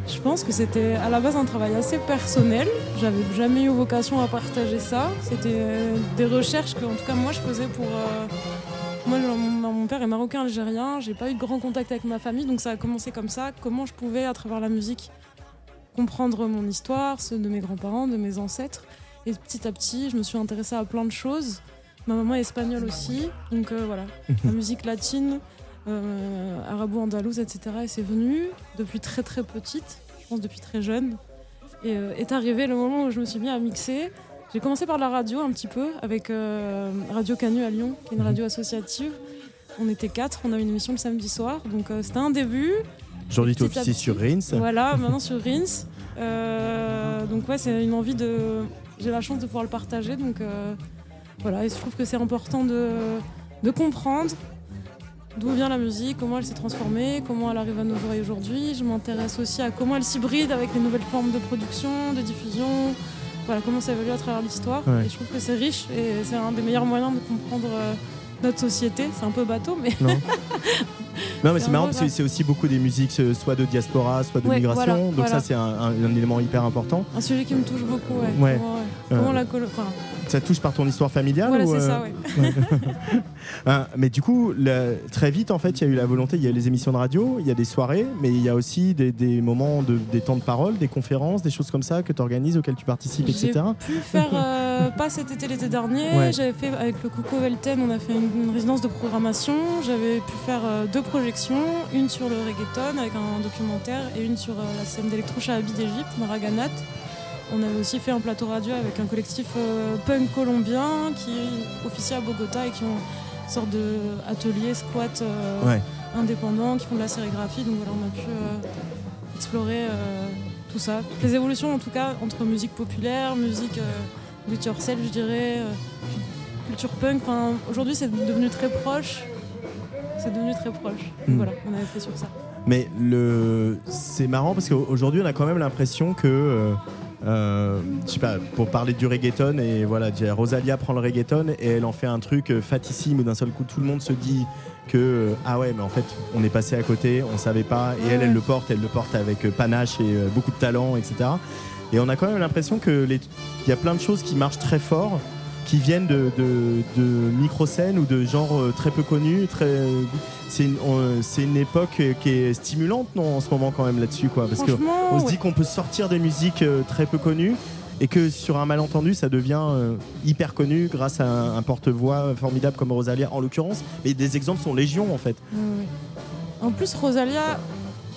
Je pense que c'était à la base un travail assez personnel. J'avais jamais eu vocation à partager ça. C'était euh, des recherches que, en tout cas, moi, je faisais pour. euh, Moi, mon, père est marocain-algérien. J'ai pas eu de grand contact avec ma famille, donc ça a commencé comme ça. Comment je pouvais, à travers la musique, comprendre mon histoire, ceux de mes grands-parents, de mes ancêtres. Et petit à petit, je me suis intéressée à plein de choses. Ma maman est espagnole aussi, donc euh, voilà, la musique latine, euh, arabo-andalouse, etc. Et c'est venu depuis très très petite, je pense depuis très jeune. Et euh, est arrivé le moment où je me suis mis à mixer. J'ai commencé par la radio un petit peu avec euh, Radio Canu à Lyon, qui est une radio associative. On était quatre, on avait une émission le samedi soir, donc c'était un début. Aujourd'hui, tu officies sur Rins. Voilà, maintenant sur Rins. Donc ouais, c'est une envie de... J'ai la chance de pouvoir le partager, donc voilà, et je trouve que c'est important de, de comprendre d'où vient la musique, comment elle s'est transformée, comment elle arrive à nos oreilles aujourd'hui. Je m'intéresse aussi à comment elle s'hybride avec les nouvelles formes de production, de diffusion, voilà, comment ça évolue à travers l'histoire. Ouais. Et je trouve que c'est riche et c'est un des meilleurs moyens de comprendre euh, notre société. C'est un peu bateau, mais Non. Non, mais C'est marrant parce que c'est aussi beaucoup des musiques, soit de diaspora, soit de Ouais, migration. voilà, Donc, voilà. ça, c'est un, un- un élément hyper important. un sujet qui me touche beaucoup. Ouais. Ouais. Comment, ouais. Euh, Comment la colo- enfin, Ça touche par ton histoire familiale Voilà, c'est euh, ça, ouais. Hein, mais du coup, très vite, en fait, il y a eu la volonté, il y a les émissions de radio, il y a des soirées, mais il y a aussi des, des moments, de, des temps de parole, des conférences, des choses comme ça que tu organises, auxquelles tu participes, J'ai etc. pu faire, euh, pas cet été, l'été dernier, Ouais. j'avais fait avec le Coco Velten, on a fait une, une résidence de programmation, j'avais pu faire euh, deux projections, une sur le reggaeton avec un documentaire et une sur euh, la scène d'électro-shahabi d'Égypte, Maraganat. On avait aussi fait un plateau radio avec un collectif euh, punk colombien qui officie à Bogota et qui ont une sorte d'atelier squat euh, Ouais. indépendant, qui font de la sérigraphie. Donc voilà, on a pu euh, explorer tout ça. Les évolutions en tout cas entre musique populaire, musique do it yourself, je dirais, culture punk. Enfin, Aujourd'hui c'est devenu très proche. C'est devenu très proche. Donc Mm. Voilà, on avait fait sur ça. Mais le... c'est marrant parce qu'aujourd'hui, on a quand même l'impression que. Euh, je sais pas, pour parler du reggaeton, et voilà, Rosalia prend le reggaeton et elle en fait un truc euh, fatissime où d'un seul coup tout le monde se dit que euh, ah ouais, mais en fait on est passé à côté, on savait pas, et elle, elle le porte, elle le porte avec panache et beaucoup de talent, etc. Et on a quand même l'impression que les- y a plein de choses qui marchent très fort, qui viennent de, de, de micro-scènes ou de genres euh, très peu connus. Très, c'est une, on- une époque qui est stimulante non, en ce moment quand même là-dessus. Quoi, parce qu'on Franchement, se dit ouais. qu'on peut sortir des musiques euh, très peu connues et que sur un malentendu, ça devient euh, hyper connu grâce à un, un porte-voix formidable comme Rosalia en l'occurrence. Mais des exemples sont légion en fait. En plus, Rosalia,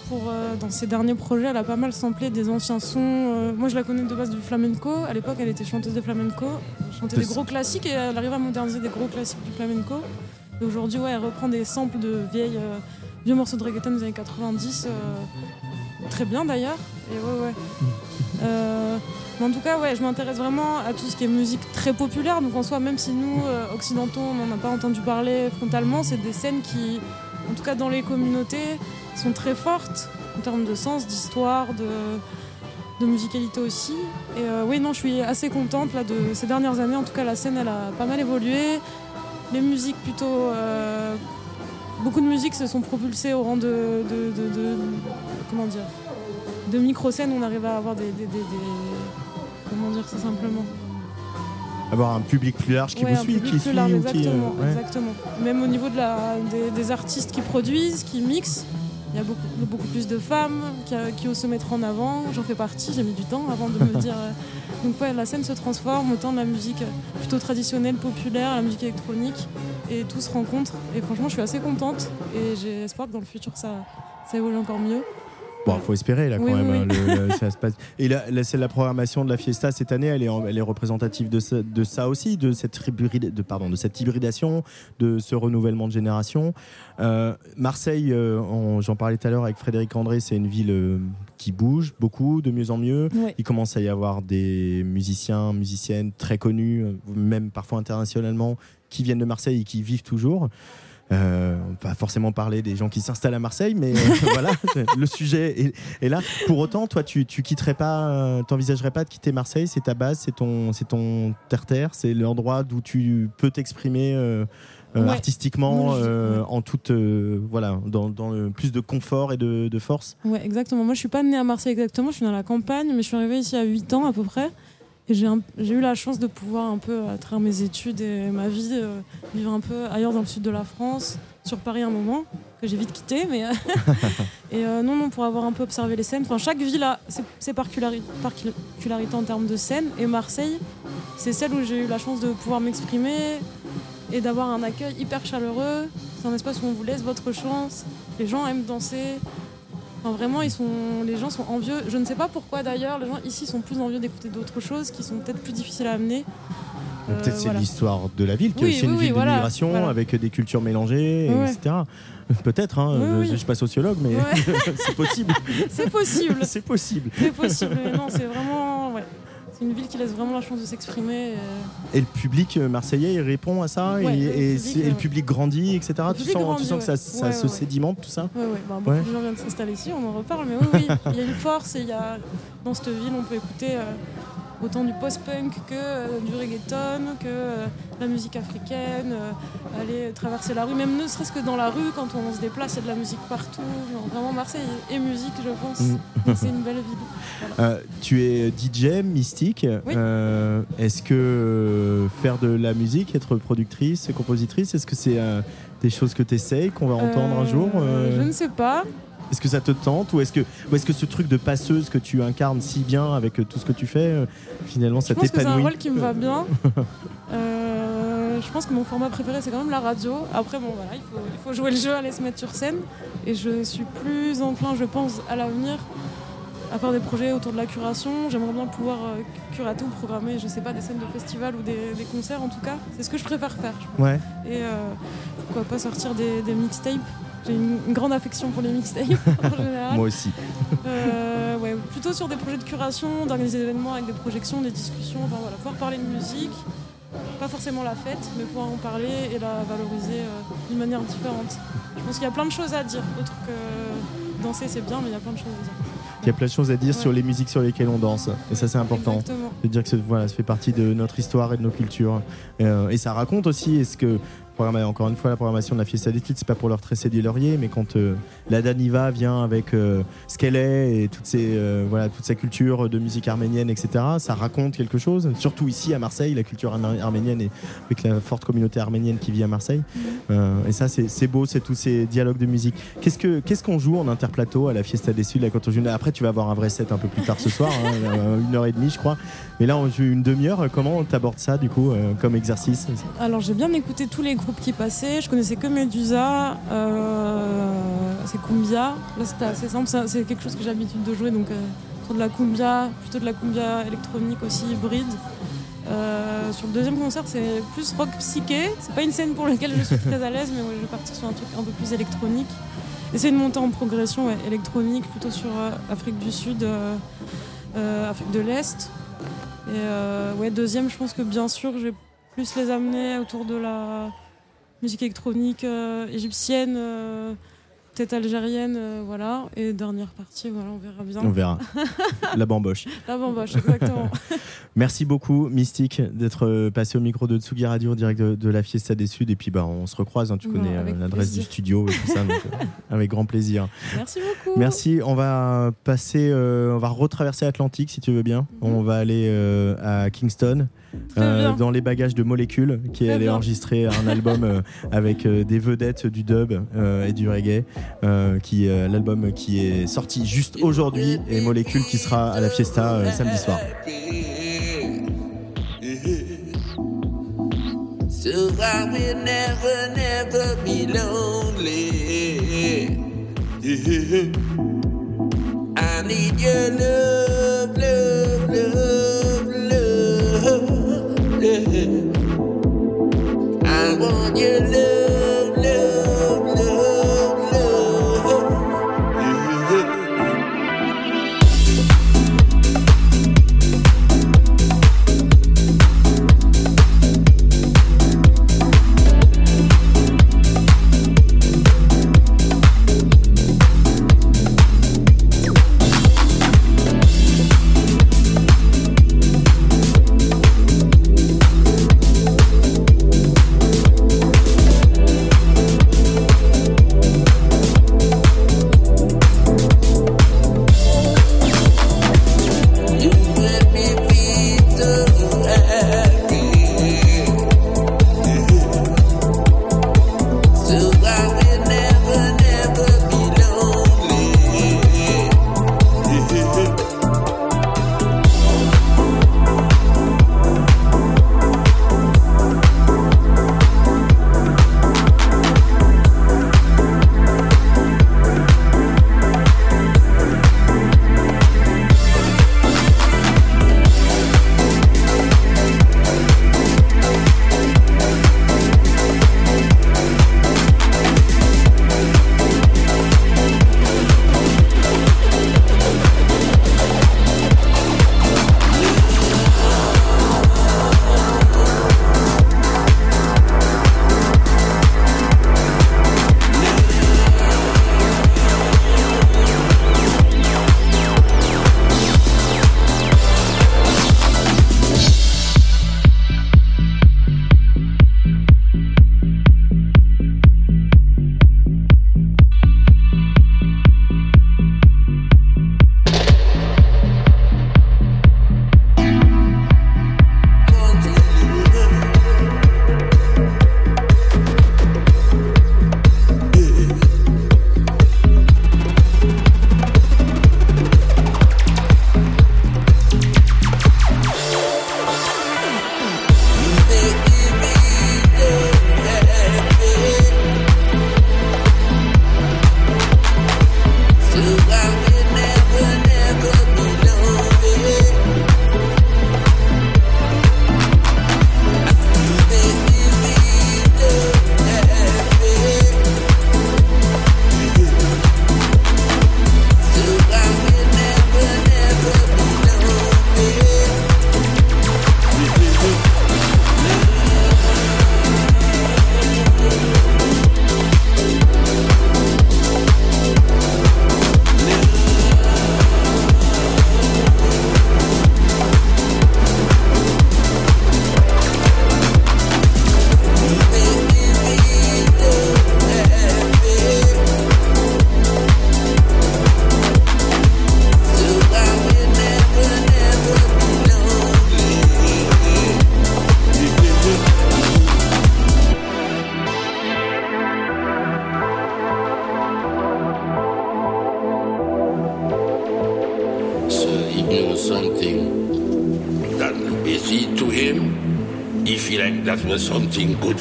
pour, euh, dans ses derniers projets, elle a pas mal samplé des anciens sons. euh, moi, je la connais de base du flamenco. À l'époque, elle était chanteuse de flamenco. Elle chantait De- des gros classiques et elle arrive à moderniser des gros classiques du flamenco. Et aujourd'hui, ouais, elle reprend des samples de vieilles, euh, vieux morceaux de reggaeton des années 90. euh, très bien d'ailleurs. Et ouais, ouais. Mais en tout cas, ouais, je m'intéresse vraiment à tout ce qui est musique très populaire. Donc en soi, même si nous, occidentaux, on n'en a pas entendu parler frontalement, c'est des scènes qui, en tout cas dans les communautés, sont très fortes en termes de sens, d'histoire, de, de musicalité aussi. Et euh, oui, non, je suis assez contente là, de ces dernières années. En tout cas, la scène, elle a pas mal évolué. Les musiques plutôt... euh, beaucoup de musiques se sont propulsées au rang de... de- de- de- comment dire De micro-scènes, on arrive à avoir des... des- des- des- comment dire ça simplement Avoir un public plus large qui Ouais, vous suit, qui plus suit large, ou qui. euh, ouais. exactement. Même au niveau de la, des, des artistes qui produisent, qui mixent, il y a beaucoup, beaucoup plus de femmes qui, qui osent se mettre en avant. J'en fais partie, j'ai mis du temps avant de me dire. euh, Donc ouais, la scène se transforme, autant de la musique plutôt traditionnelle, populaire, la musique électronique, et tout se rencontre. Et franchement, je suis assez contente, et j'ai espoir que dans le futur, ça, ça évolue encore mieux. Bon, faut espérer là quand Oui, même. oui, hein, oui. le- le- ça se passe. Et là, là, c'est la programmation de la Fiesta cette année. Elle est, en- elle est représentative de ça, de ça aussi, de cette hybride, de pardon, de cette hybridation, de ce renouvellement de génération. Euh, Marseille, euh, j'en parlais tout à l'heure avec Frédéric André, c'est une ville euh, qui bouge beaucoup, de mieux en mieux. Il commence à y avoir des musiciens, musiciennes très connus, même parfois internationalement, qui viennent de Marseille et qui vivent toujours. Euh, on va forcément parler des gens qui s'installent à Marseille, mais euh, voilà, le sujet est, est là. Pour autant, toi, tu, tu quitterais pas, euh, t'envisagerais pas de quitter Marseille? C'est ta base, c'est ton, c'est ton terre-terre, c'est l'endroit d'où tu peux t'exprimer euh, Ouais. artistiquement, je- en toute, voilà, dans, dans le plus de confort et de, de force? Ouais, exactement. Moi, je suis pas née à Marseille exactement, je suis dans la campagne, mais je suis arrivée ici à 8 ans à peu près. Et j'ai eu la chance de pouvoir un peu, à travers mes études et ma vie, euh, vivre un peu ailleurs dans le sud de la France, sur Paris un moment, que j'ai vite quitté. Mais et euh, non, non, pour avoir un peu observé les scènes. Enfin, chaque ville a ses, ses particulari- particularités en termes de scène. Et Marseille, c'est celle où j'ai eu la chance de pouvoir m'exprimer et d'avoir un accueil hyper chaleureux. C'est un espace où on vous laisse votre chance. Les gens aiment danser. Enfin, vraiment, ils sont, les gens sont envieux. Je ne sais pas pourquoi d'ailleurs, les gens ici sont plus envieux d'écouter d'autres choses qui sont peut-être plus difficiles à amener. Euh, Peut-être c'est voilà. l'histoire de la ville, qui Oui, est aussi oui, une oui, ville voilà, de migration voilà. avec des cultures mélangées, Ouais. etc. Peut-être, hein, je je suis pas sociologue, mais Ouais. c'est possible. C'est possible. c'est possible. C'est possible. mais non, c'est vraiment. Ouais. C'est une ville qui laisse vraiment la chance de s'exprimer. euh. Et le public euh, marseillais, il répond à ça Ouais, et, le et public, c'est- et le euh, public grandit, etc. Tu sens, tu sens que ça, ouais. ça Ouais, se sédimente, tout ça ouais. Bah, beaucoup de gens viennent s'installer ici, on en reparle, mais oui, oui, il y a une force et il y a dans cette ville, on peut écouter euh, autant du post-punk que euh, du reggaeton, que euh, la musique africaine, euh, aller traverser la rue, même ne serait-ce que dans la rue, quand on se déplace, il y a de la musique partout. Genre, vraiment, Marseille est musique, je pense. Mm. C'est une belle ville. Voilà. Euh, tu es DJ mystique. Oui. Euh, est-ce que faire de la musique, être productrice, compositrice, est-ce que c'est des choses que tu essayes, qu'on va entendre un jour Je ne sais pas. Est-ce que ça te tente ou est-ce que, ou est-ce que ce truc de passeuse que tu incarnes si bien avec euh, tout ce que tu fais, euh, finalement ça Je pense que c'est un t'épanouit rôle qui me va bien. Euh, je pense que mon format préféré c'est quand même la radio. Après bon voilà, il faut, il faut jouer le jeu, aller se mettre sur scène. Et je suis plus enclin, je pense, à l'avenir à faire des projets autour de la curation. J'aimerais bien pouvoir euh, curater ou programmer, je sais pas, des scènes de festival ou des, des concerts en tout cas. C'est ce que je préfère faire. je. Ouais. Et euh, pourquoi pas sortir des, des mixtapes. J'ai une, une grande affection pour les mixtapes en général. Moi aussi. Euh, ouais, plutôt sur des projets de curation, d'organiser des événements avec des projections, des discussions, enfin voilà, pouvoir parler de musique, pas forcément la fête, mais pouvoir en parler et la valoriser euh, d'une manière différente. Je pense qu'il y a plein de choses à dire, autre que danser c'est bien, mais il y a plein de choses à dire. Il y a plein de choses à dire Ouais. sur les musiques sur lesquelles on danse. Et ça, c'est important. Exactement. de dire que c'est- voilà, ça fait partie de notre histoire et de nos cultures. Euh, et ça raconte aussi, est-ce que, encore une fois, la programmation de la Fiesta d'études, c'est pas pour leur tresser du laurier, mais quand euh, la Daniva vient avec euh, ce qu'elle est et toutes ses, euh, voilà, toute sa culture de musique arménienne, etc., ça raconte quelque chose. Surtout ici à Marseille, la culture ar- arménienne et avec la forte communauté arménienne qui vit à Marseille. Euh, et ça, c'est beau, c'est tous ces dialogues de musique. Qu'est-ce que- qu'est-ce qu'on joue en interplateau à la Fiesta des Suds là, quand on joue Après, tu vas avoir un vrai set un peu plus tard ce soir, hein, une heure et demie, je crois. Mais là, on joue une demi-heure. Comment t'abordes ça, du coup, comme exercice? Alors j'ai bien écouté tous les groupes qui passaient, je connaissais que Medusa, euh, c'est cumbia. Là, c'était assez simple. C'est c'est quelque chose que j'ai l'habitude de jouer, donc euh, autour de la cumbia, plutôt de la cumbia électronique aussi, hybride. Euh, sur le deuxième concert, c'est plus rock psyché. C'est pas une scène pour laquelle je suis très à l'aise, mais je vais partir sur un truc un peu plus électronique. Essayer de monter en progression électronique, plutôt sur euh, Afrique du Sud, euh, euh, Afrique de l'Est. Et euh, ouais, deuxième, je pense que bien sûr, je vais plus les amener autour de la musique électronique euh, égyptienne, euh, peut-être algérienne, euh, voilà. Et dernière partie, voilà, on verra bien. On verra. La bamboche. La bamboche, exactement. Merci beaucoup, Mystique, d'être passé au micro de Tsugi Radio direct de, de la Fiesta des Suds. Et puis, bah, on se recroise. hein, tu Bah, connais l'adresse du studio et tout ça. donc, avec grand plaisir. Merci beaucoup. Merci. On va passer, euh, on va retraverser l'Atlantique si tu veux bien. On va aller euh, à Kingston. Euh, dans les bagages de Molécule, qui est allé bien. enregistrer un album euh, avec euh, des vedettes du dub euh, et du reggae, euh, qui euh, l'album qui est sorti juste aujourd'hui et Molécule qui sera à la Fiesta euh, samedi soir. So I will never, never be lonely. I need your love, love, want your love,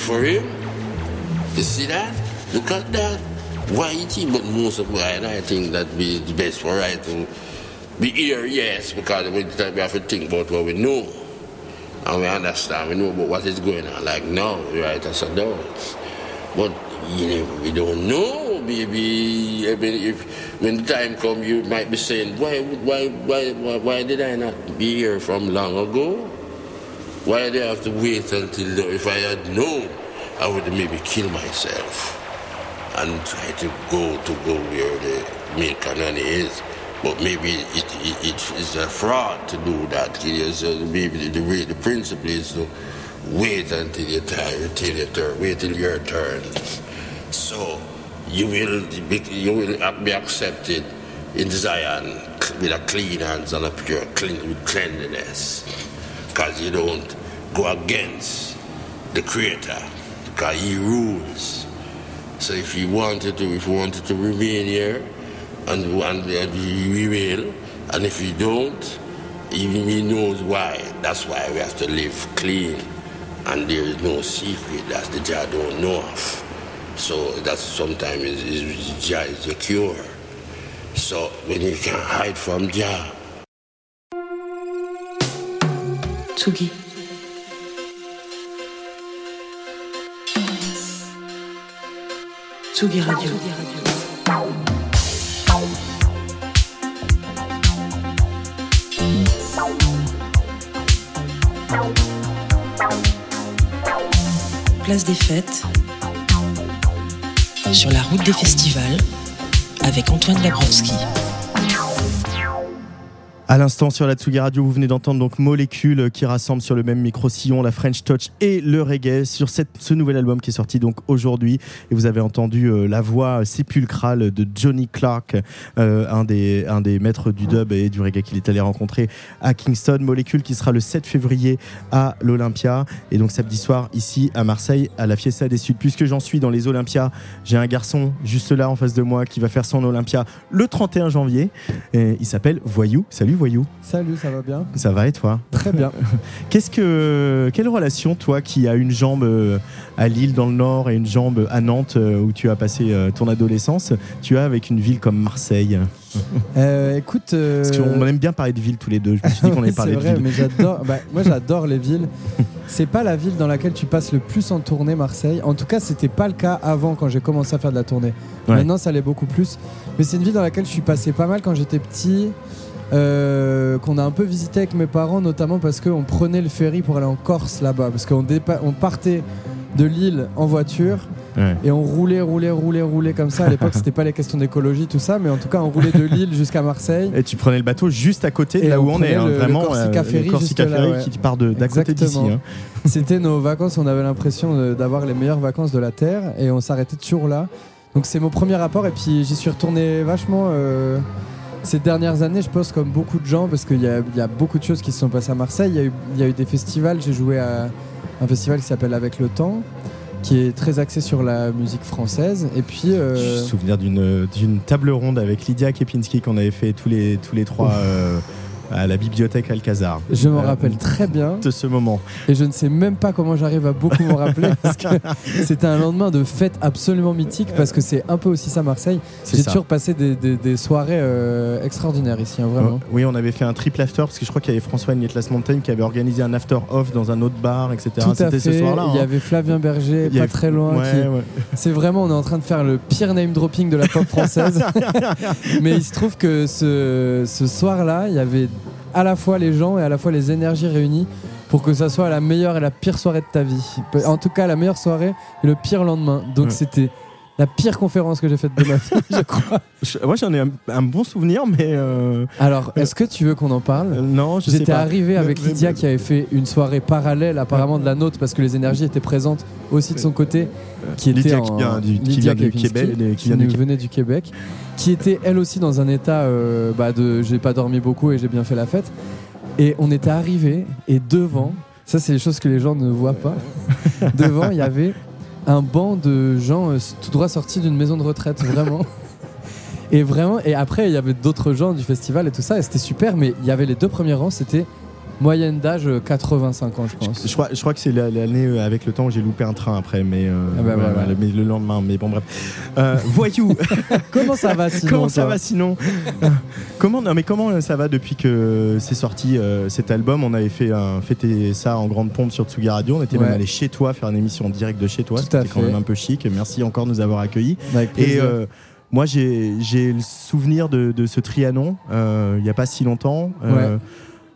for him. You see that? Look at that. Why it is, but most of why, I think that be the best for right to be here, yes, because we have to think about what we know. And we understand, we know about what is going on. Like now, right, as adults. But you know, we don't know, mean, if when the time comes, you might be saying, why, why, why, why, why did I not be here from long ago? Why did I have to wait until if I had known, I would maybe kill myself and try to go to go where the milk and is. But maybe it, it, it is a fraud to do that. Uh, maybe the way the principle is to wait until your time, until your turn, wait till your turn. So you will be, you will be accepted in Zion with a clean hands and a pure clean with cleanliness, because you don't go against the Creator, He rules. So if you wanted to, if you wanted to remain here, and, and, and we will, and if you don't, even He knows why. That's why we have to live clean, and there is no secret that the Jah don't know of. So that's sometimes is, is Jah is the cure. So when you can hide from Jah, Tsugi. Place des fêtes. Sur la route des festivals. Avec Antoine Dabrowski. À l'instant sur la Tsugi Radio, vous venez d'entendre donc Molécule qui rassemble sur le même micro-sillon la French Touch et le reggae sur ce nouvel album qui est sorti donc aujourd'hui. Et vous avez entendu euh, la voix sépulcrale de Johnny Clark, euh, un, des, un des maîtres du dub et du reggae qu'il est allé rencontrer à Kingston. Molécule qui sera le 7 février à l'Olympia et donc samedi soir ici à Marseille à la Fiesta des Suds. Puisque j'en suis dans les Olympias, j'ai un garçon juste là en face de moi qui va faire son Olympia le 31 janvier. Il s'appelle Voyou. Salut Voyou. Salut, ça va bien? Ça va et toi? Très bien. Qu'est-ce que quelle relation toi qui as une jambe euh, à Lille dans le Nord et une jambe à Nantes euh, où tu as passé euh, ton adolescence, tu as avec une ville comme Marseille Euh, écoute. euh, Parce qu'on aime bien parler de villes tous les deux. Je me suis dit qu'on allait parler c'est de vrai, villes. mais j'adore. bah, moi, j'adore les villes. C'est pas la ville dans laquelle tu passes le plus en tournée, Marseille. En tout cas, c'était pas le cas avant quand j'ai commencé à faire de la tournée. Ouais. Maintenant, ça l'est beaucoup plus. Mais c'est une ville dans laquelle je suis passé pas mal quand j'étais petit. Euh, qu'on a un peu visité avec mes parents, notamment parce qu'on prenait le ferry pour aller en Corse là-bas. Parce qu'on on partait de Lille en voiture. Ouais. Et on roulait, roulait, roulait, roulait comme ça. À l'époque, c'était pas les questions d'écologie, tout ça, mais en tout cas, on roulait de Lille jusqu'à Marseille. Et tu prenais le bateau juste à côté de Et là où on est, hein, le- le vraiment Corsica euh, Ferry le Corsica là, Ferry ouais. qui part de- d'à côté d'ici. Hein. C'était nos vacances, on avait l'impression d'avoir les meilleures vacances de la Terre et on s'arrêtait toujours là. Donc c'est mon premier rapport et puis j'y suis retourné vachement euh, ces dernières années, je pense, comme beaucoup de gens, parce qu'il y a, il y a beaucoup de choses qui se sont passées à Marseille. Il y a eu, il y a eu des festivals, j'ai joué à un festival qui s'appelle Avec le temps, qui est très axé sur la musique française. Et puis... euh, J'ai le souvenir d'une d'une table ronde avec Lydia Kepinski qu'on avait fait tous les, tous les trois euh, à la bibliothèque Alcazar. Je m'en Euh, rappelle très bien. de ce moment. Et je ne sais même pas comment j'arrive à beaucoup m'en rappeler parce que c'était un lendemain de fête absolument mythique parce que c'est un peu aussi ça Marseille. J'ai toujours passé des, des- des soirées euh, extraordinaires ici, hein, vraiment. Oui, on avait fait un triple after parce que je crois qu'il y avait François Nietlas Montaigne qui avait organisé un after off dans un autre bar, etc. Tout à C'était fait. ce soir-là. Il y hein. avait Flavien Berger, pas avait- très loin. Ouais, qui- ouais. C'est vraiment, on est en train de faire le pire name dropping de la pop française. Mais il se trouve que ce, ce soir-là, il y avait à la fois les gens et à la fois les énergies réunies pour que ça soit la meilleure et la pire soirée de ta vie. En tout cas, la meilleure soirée et le pire lendemain. Donc Ouais. c'était la pire conférence que j'ai faite de ma vie, je crois. Je- Moi, j'en ai un, un bon souvenir, mais. euh, Alors, est-ce que tu veux qu'on en parle euh, non, je sais J'étais arrivé avec Mais- Lydia qui avait fait une soirée parallèle apparemment de la nôtre parce que les énergies étaient présentes aussi de son côté. Qui était Lydia en- qui vient du, qui Lydia vient du Kepinski, Québec. qui, Qui vient du nous Québec. venait du Québec, qui était elle aussi dans un état euh, bah, de j'ai pas dormi beaucoup et j'ai bien fait la fête. Et on était arrivé et devant, ça c'est les choses que les gens ne voient pas, devant il y avait un banc de gens euh, tout droit sortis d'une maison de retraite, vraiment. Et vraiment, et après il y avait d'autres gens du festival et tout ça, et c'était super, mais il y avait les deux premiers rangs, c'était Moyenne d'âge euh, 85 ans, je pense. Je crois, je crois que c'est la- l'année euh, avec le temps où j'ai loupé un train après, mais, euh, Ah bah ouais, voilà. ouais, mais le lendemain. Mais bon, bref. Euh, voyou. Comment ça va sinon comment ça va sinon Comment non mais comment euh, ça va depuis que c'est sorti euh, cet album? On avait fait un, fêté ça en grande pompe sur Tsugi Radio. On était Ouais. même allé chez toi faire une émission en direct de chez toi. C'était quand même un peu chic. Merci encore de nous avoir accueillis. Avec Et plaisir. euh, moi, j'ai le souvenir de, de ce Trianon, euh, il n'y a pas si longtemps, euh,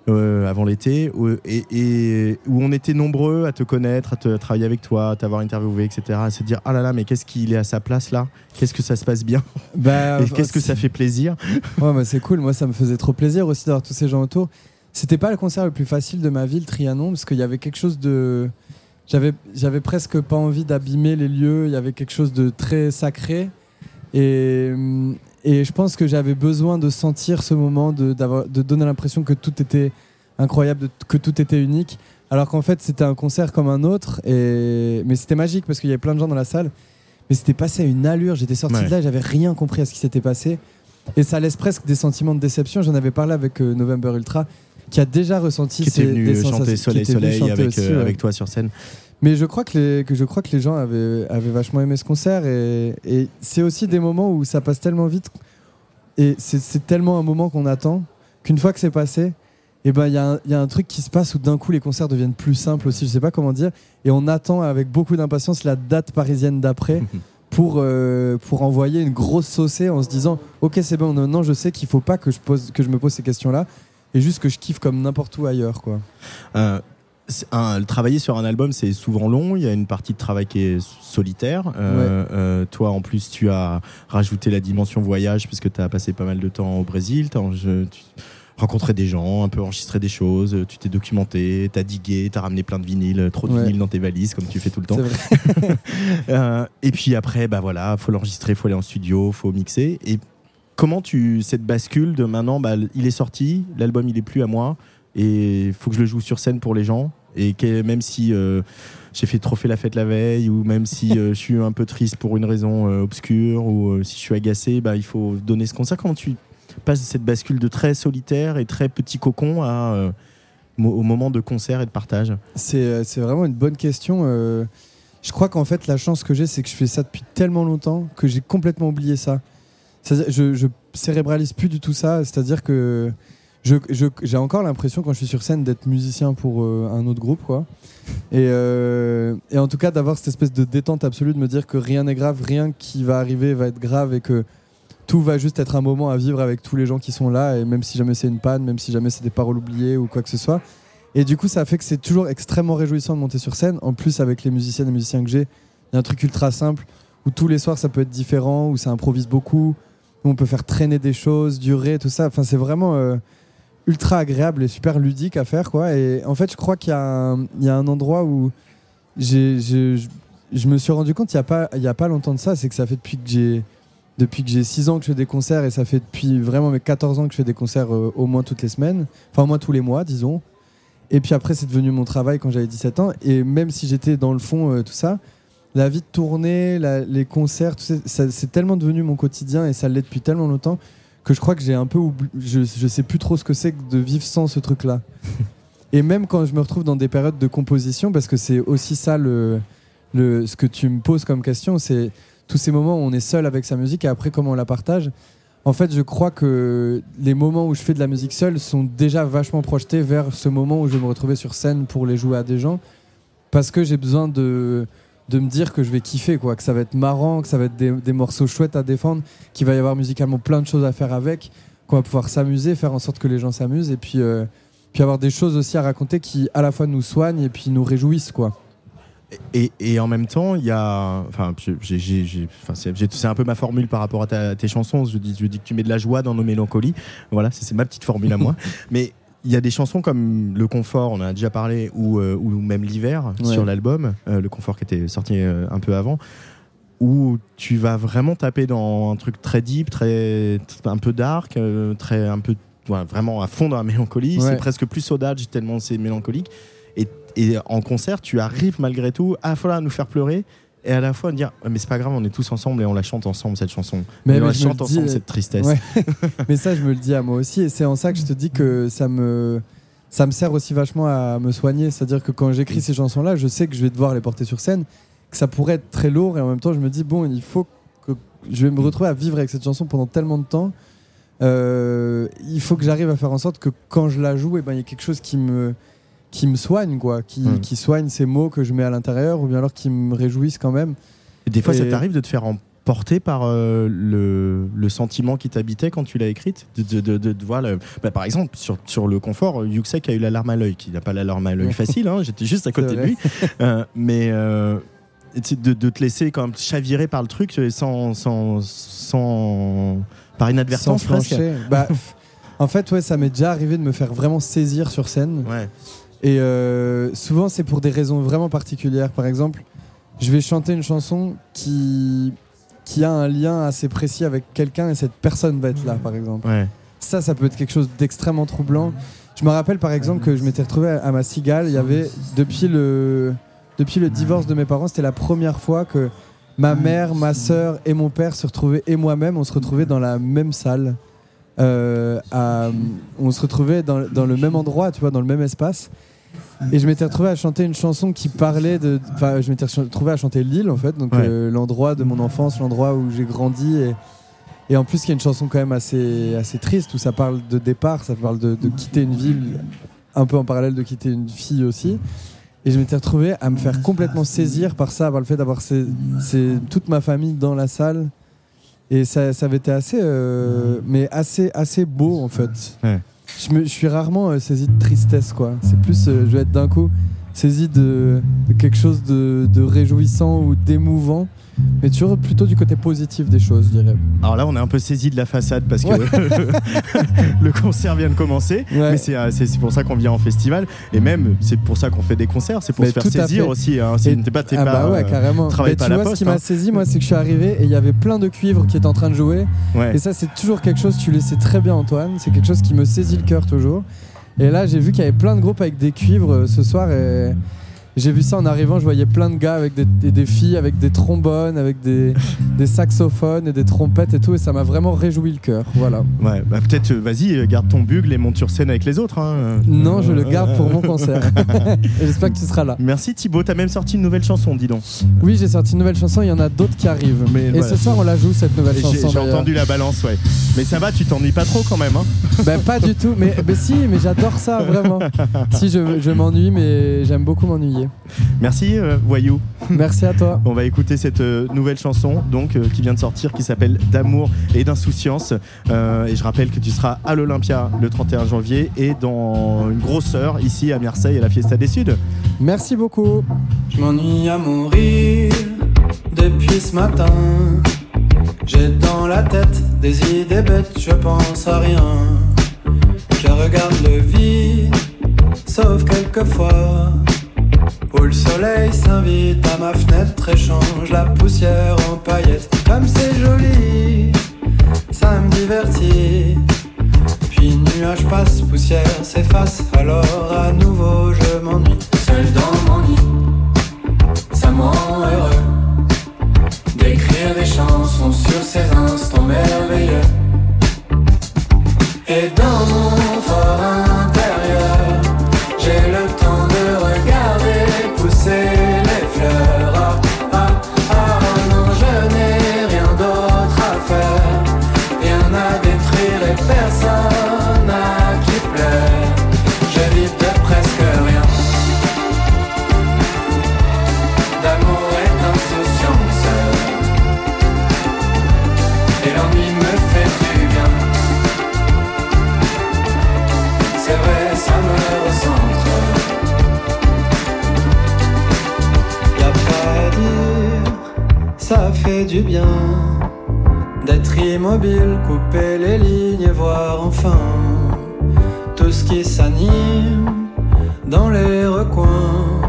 euh, avant l'été, où, et, et où on était nombreux à te connaître, à, te, à travailler avec toi, à t'avoir interviewé, etc. À se dire, ah là là, mais qu'est-ce qu'il est à sa place là? Qu'est-ce que ça se passe bien? Bah, Et qu'est-ce que ça fait plaisir? Ouais, bah, c'est cool. Moi, ça me faisait trop plaisir aussi d'avoir tous ces gens autour. C'était pas le concert le plus facile de ma vie, le Trianon, parce qu'il y avait quelque chose de. J'avais, j'avais presque pas envie d'abîmer les lieux. Il y avait quelque chose de très sacré. Et, hum, et je pense que j'avais besoin de sentir ce moment, de, de donner l'impression que tout était incroyable, que tout était unique. Alors qu'en fait, c'était un concert comme un autre. Et... Mais c'était magique parce qu'il y avait plein de gens dans la salle. Mais c'était passé à une allure. J'étais sorti Ouais. de là, j'avais rien compris à ce qui s'était passé. Et ça laisse presque des sentiments de déception. J'en avais parlé avec euh, November Ultra, qui a déjà ressenti Qui était ces- venu des chanter sensations- Soleil qui était venu Soleil chanter avec, euh, avec toi sur scène. Mais je crois que les, que je crois que les gens avaient, avaient vachement aimé ce concert. Et, et c'est aussi des moments où ça passe tellement vite. Et c'est, c'est tellement un moment qu'on attend qu'une fois que c'est passé, et ben il y, a un- il y a un truc qui se passe où d'un coup les concerts deviennent plus simples aussi. Je sais pas comment dire. Et on attend avec beaucoup d'impatience la date parisienne d'après. Pour, euh, pour envoyer une grosse saucée en se disant ok c'est bon maintenant je sais qu'il faut pas que je, pose, que je me pose ces questions là et juste que je kiffe comme n'importe où ailleurs quoi Euh, un- travailler sur un album, c'est souvent long. Il y a une partie de travail qui est solitaire. Euh, euh, toi, en plus, tu as rajouté la dimension voyage puisque tu as passé pas mal de temps au Brésil. T'as je- tu rencontré des gens, un peu enregistré des choses. Tu t'es documenté, tu as digué, tu as ramené plein de vinyles, trop de Ouais. vinyles dans tes valises, comme tu fais tout le temps. Vrai. Euh, et puis après, bah voilà, faut l'enregistrer, faut aller en studio, faut mixer. Et comment tu cette bascule de maintenant, bah, il est sorti, l'album il est plus à moi, et il faut que je le joue sur scène pour les gens? Et même si euh, j'ai fait trop fait la fête la veille, ou même si euh, je suis un peu triste pour une raison euh, obscure, ou si je suis agacé, bah, il faut donner ce concert. Comment tu passes de cette bascule de très solitaire et très petit cocon au moment de concert et de partage C'est vraiment une bonne question. je crois qu'en fait, la chance que j'ai, c'est que je fais ça depuis tellement longtemps que j'ai complètement oublié ça. Je, je cérébralise plus du tout ça. C'est-à-dire que je- je- j'ai encore l'impression, quand je suis sur scène, d'être musicien pour euh, un autre groupe. Quoi. Et, euh, et en tout cas, d'avoir cette espèce de détente absolue, de me dire que rien n'est grave, rien qui va arriver va être grave et que tout va juste être un moment à vivre avec tous les gens qui sont là. Et même si jamais c'est une panne, même si jamais c'est des paroles oubliées ou quoi que ce soit. Et du coup, ça fait que c'est toujours extrêmement réjouissant de monter sur scène. En plus, avec les musiciennes et musiciens que j'ai, il y a un truc ultra simple où tous les soirs ça peut être différent, où ça improvise beaucoup, où on peut faire traîner des choses, durer, tout ça. Enfin, c'est vraiment euh, ultra agréable et super ludique à faire, quoi. Et en fait, je crois qu'il y, a un- endroit où je, me suis rendu compte il n'y a, pas- il y a pas longtemps de ça, c'est que ça fait depuis que j'ai. Depuis que j'ai 6 ans que je fais des concerts et ça fait depuis vraiment mes 14 ans que je fais des concerts euh, au moins toutes les semaines, enfin au moins tous les mois disons. Et puis après, c'est devenu mon travail quand j'avais 17 ans. Et même si j'étais dans le fond, euh, tout ça, la vie de tournée, les concerts, c'est tellement devenu mon quotidien et ça l'est depuis tellement longtemps que je crois que j'ai un peu oublié. Je, je sais plus trop ce que c'est que de vivre sans ce truc-là. et même quand je me retrouve dans des périodes de composition, parce que c'est aussi ça le, le, ce que tu me poses comme question, c'est tous ces moments où on est seul avec sa musique et après comment on la partage. En fait, je crois que les moments où je fais de la musique seule sont déjà vachement projetés vers ce moment où je vais me retrouver sur scène pour les jouer à des gens. Parce que j'ai besoin de, de me dire que je vais kiffer, quoi, que ça va être marrant, que ça va être des, des morceaux chouettes à défendre, qu'il va y avoir musicalement plein de choses à faire avec, qu'on va pouvoir s'amuser, faire en sorte que les gens s'amusent et puis, euh, puis avoir des choses aussi à raconter qui à la fois nous soignent et puis nous réjouissent, quoi. Et, et en même temps, il y a. Enfin, c'est un peu ma formule par rapport à, ta- à tes chansons. Je dis, je dis que tu mets de la joie dans nos mélancolies. Voilà, c'est c'est ma petite formule à moi. Mais il y a des chansons comme Le Confort, on en a déjà parlé, ou, euh, ou même L'Hiver Ouais. sur l'album. euh, le Confort qui était sorti euh, un peu avant. Où tu vas vraiment taper dans un truc très deep, très, un peu dark, très, un peu, ouais, vraiment à fond dans la mélancolie. Ouais. C'est presque plus saudage tellement c'est mélancolique. Et, et en concert, tu arrives malgré tout à à nous faire pleurer et à la fois à dire mais c'est pas grave, on est tous ensemble et on la chante ensemble cette chanson. Mais- Et on la chante dis, ensemble cette tristesse. Ouais. mais ça, je me le dis à moi aussi. Et c'est en ça que je te dis que ça me. ça me sert aussi vachement à me soigner. C'est-à-dire que quand j'écris ces chansons-là, je sais que je vais devoir les porter sur scène, que ça pourrait être très lourd, et en même temps, je me dis, bon, il faut que je vais me retrouver à vivre avec cette chanson pendant tellement de temps. Euh, il faut que j'arrive à faire en sorte que quand je la joue, eh ben, il y a quelque chose qui me, qui me soigne, quoi, qui, Mm. qui soigne ces mots que je mets à l'intérieur, ou bien alors qui me réjouissent quand même. Et des fois, ça t'arrive de te faire emporter par euh, le, le sentiment qui t'habitait quand tu l'as écrite? De, de, de- de- de voir le- bah, Par exemple, sur, sur le confort, Yuxek a eu la larme à l'œil, qui n'a pas la larme à l'œil facile, hein, j'étais juste à côté de lui. Euh, mais euh, de, de te laisser quand même chavirer par le truc sans. sans, sans par inadvertance Sans presque. Bah, en fait, ouais, ça m'est déjà arrivé de me faire vraiment saisir sur scène. Ouais. Et euh, souvent, c'est pour des raisons vraiment particulières. Par exemple, je vais chanter une chanson qui, qui a un lien assez précis avec quelqu'un et cette personne va être là, par exemple. Ouais. Ça, ça peut être quelque chose d'extrêmement troublant. Je me rappelle par exemple que je m'étais retrouvé à, ma cigale. Il y avait, depuis le, depuis le divorce de mes parents, c'était la première fois que ma mère, ma sœur et mon père se retrouvaient, et moi-même, on se retrouvait dans la même salle. Euh, à- on se retrouvait dans, dans le même endroit, tu vois, dans le même espace. Et je m'étais retrouvé à chanter une chanson qui parlait de. Enfin, je m'étais retrouvé à chanter Lille, en fait, donc Ouais. euh, l'endroit de mon enfance, l'endroit où j'ai grandi. Et, et en plus, il y a une chanson quand même assez, assez triste où ça parle de départ, ça parle de, de quitter une ville, un peu en parallèle de quitter une fille aussi. Et je m'étais retrouvé à me faire complètement saisir par ça, par le fait d'avoir toute ma famille dans la salle. Et ça, ça avait été assez, euh, mais assez, assez beau en fait. Ouais. Je, suis rarement euh, saisi de tristesse, quoi. C'est plus, euh, je vais être d'un coup saisi de, quelque chose de réjouissant ou d'émouvant, mais toujours plutôt du côté positif des choses, je dirais. Alors là, on est un peu saisi de la façade parce que Ouais. le concert vient de commencer. Ouais. Mais c'est euh, c'est- pour ça qu'on vient en festival. Et même, c'est pour ça qu'on fait des concerts. C'est pour Mais se faire saisir aussi. Hein. C'est- pas, ah pas, bah ouais, euh, carrément. Mais pas tu la vois, ce qui m'a hein. saisi, moi, c'est que je suis arrivé et il y avait plein de cuivres qui étaient en train de jouer. Et ça, c'est toujours quelque chose, tu le sais très bien, Antoine, c'est quelque chose qui me saisit le cœur toujours. Et là, j'ai vu qu'il y avait plein de groupes avec des cuivres euh, ce soir et j'ai vu ça en arrivant. Je voyais plein de gars avec des, des- des filles, avec des trombones, avec des, des saxophones et des trompettes et tout. Et ça m'a vraiment réjoui le cœur. Voilà. Ouais, bah peut-être, euh, vas-y, euh, garde ton bugle et monte sur scène avec les autres. hein. Non, je le garde pour mon concert. Et J'espère que tu seras là. Merci Thibaut, t'as même sorti une nouvelle chanson, dis donc. Oui, j'ai sorti une nouvelle chanson. Il y en a d'autres qui arrivent. Mais et voilà. ce soir, on la joue cette nouvelle chanson. j'ai entendu la balance, ouais. Mais ça va, tu t'ennuies pas trop quand même. Hein Ben pas du tout, mais, mais si, mais j'adore ça vraiment. si je, je m'ennuie, mais j'aime beaucoup m'ennuyer. Merci, euh, Voyou. Merci à toi. On va écouter cette euh, nouvelle chanson donc euh, qui vient de sortir qui s'appelle D'amour et d'insouciance. Euh, et je rappelle que tu seras à l'Olympia le 31 janvier et dans une grosse heure ici à Marseille à la Fiesta des Suds. Merci beaucoup. Je m'ennuie à mourir depuis ce matin. J'ai dans la tête des idées bêtes, je pense à rien. Je regarde le vide, sauf quelquefois. Où le soleil s'invite à ma fenêtre et change la poussière en paillettes. Comme c'est joli, ça me divertit. Puis nuage passe, poussière s'efface, alors à nouveau je m'ennuie. Seul dans mon nid, ça me rend heureux d'écrire des chansons sur ces instants merveilleux. Et dans mon bien. D'être immobile, couper les lignes et voir enfin tout ce qui s'anime dans les recoins.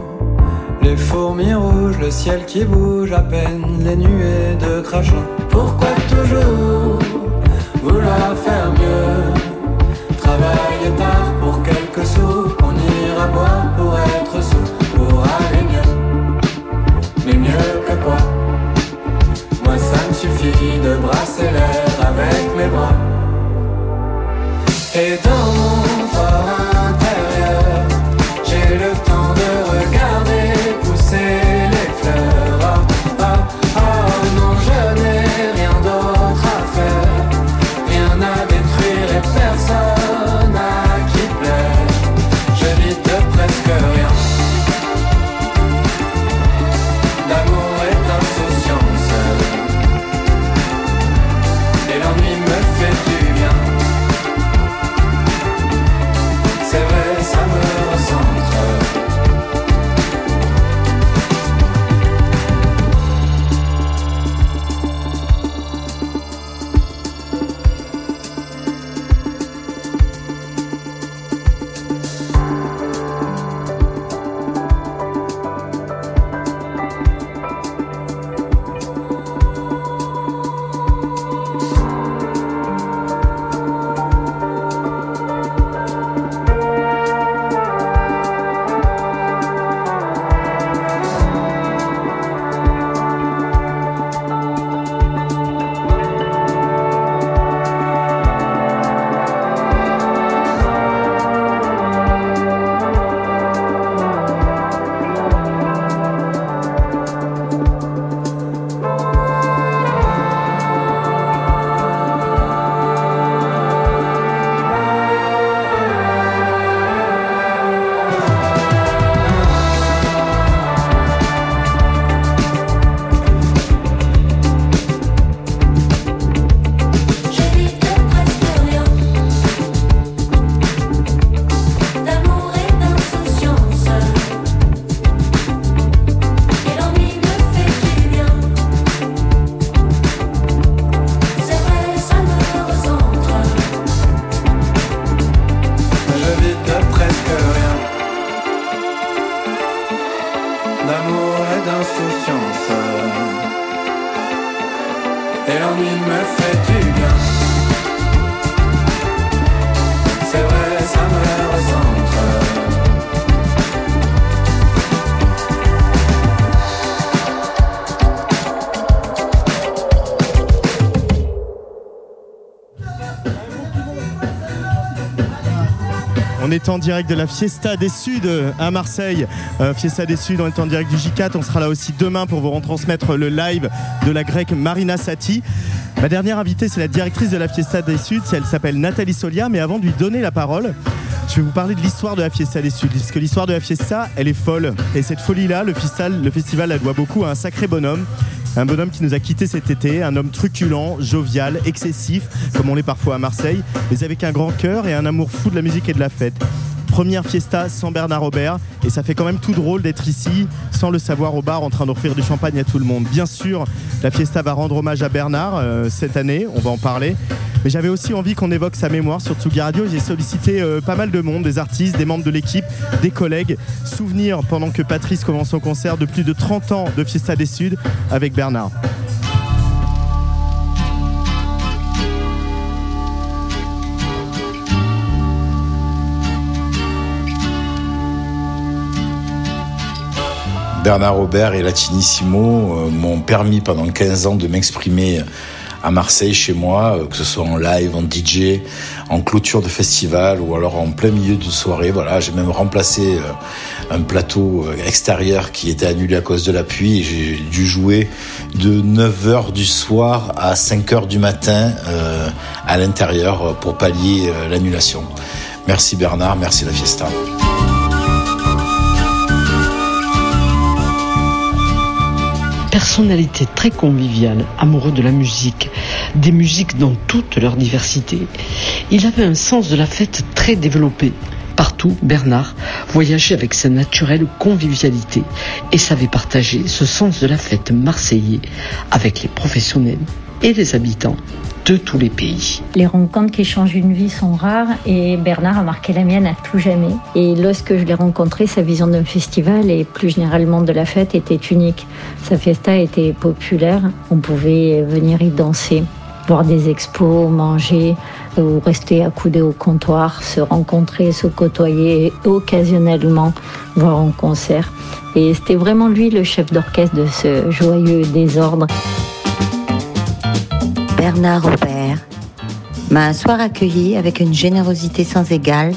Les fourmis rouges, le ciel qui bouge à peine, les nuées de crachin. Pourquoi toujours l'air avec mes bras. Et est en direct de la Fiesta des Suds à Marseille. Euh, Fiesta des Suds, on est en direct du J4. On sera là aussi demain pour vous retransmettre le live de la grecque Marina Sati. Ma dernière invitée, c'est la directrice de la Fiesta des Suds. Elle s'appelle Nathalie Solia. Mais avant de lui donner la parole, je vais vous parler de l'histoire de la Fiesta des Suds. Parce que l'histoire de la Fiesta, elle est folle. Et cette folie-là, le festival, le festival la doit beaucoup à un sacré bonhomme. Un bonhomme qui nous a quittés cet été, un homme truculent, jovial, excessif, comme on l'est parfois à Marseille, mais avec un grand cœur et un amour fou de la musique et de la fête. Première fiesta sans Bernard Robert, et ça fait quand même tout drôle d'être ici, sans le savoir au bar, en train d'offrir du champagne à tout le monde. Bien sûr, la fiesta va rendre hommage à Bernard euh, cette année, on va en parler. Mais j'avais aussi envie qu'on évoque sa mémoire sur Tsugi Radio. J'ai sollicité euh, pas mal de monde, des artistes, des membres de l'équipe, des collègues. Souvenir pendant que Patrice commence son concert de plus de 30 ans de Fiesta des Suds avec Bernard. Bernard Robert et Latinissimo euh, m'ont permis pendant 15 ans de m'exprimer à Marseille chez moi, euh, que ce soit en live, en DJ, en clôture de festival ou alors en plein milieu de soirée. Voilà, j'ai même remplacé euh, un plateau extérieur qui était annulé à cause de la pluie et j'ai dû jouer de 9h du soir à 5h du matin à l'intérieur pour pallier l'annulation. Merci Bernard, merci la Fiesta. Personnalité très conviviale, amoureux de la musique, des musiques dans toute leur diversité, il avait un sens de la fête très développé. Partout, Bernard voyageait avec sa naturelle convivialité et savait partager ce sens de la fête marseillais avec les professionnels et les habitants de tous les pays. Les rencontres qui changent une vie sont rares et Bernard a marqué la mienne à tout jamais. Et lorsque je l'ai rencontré, sa vision d'un festival et plus généralement de la fête était unique. Sa fiesta était populaire, on pouvait venir y danser, voir des expos, manger ou rester accoudé au comptoir, se rencontrer, se côtoyer occasionnellement voir en concert. Et c'était vraiment lui le chef d'orchestre de ce joyeux désordre. Bernard Robert m'a un soir accueilli avec une générosité sans égale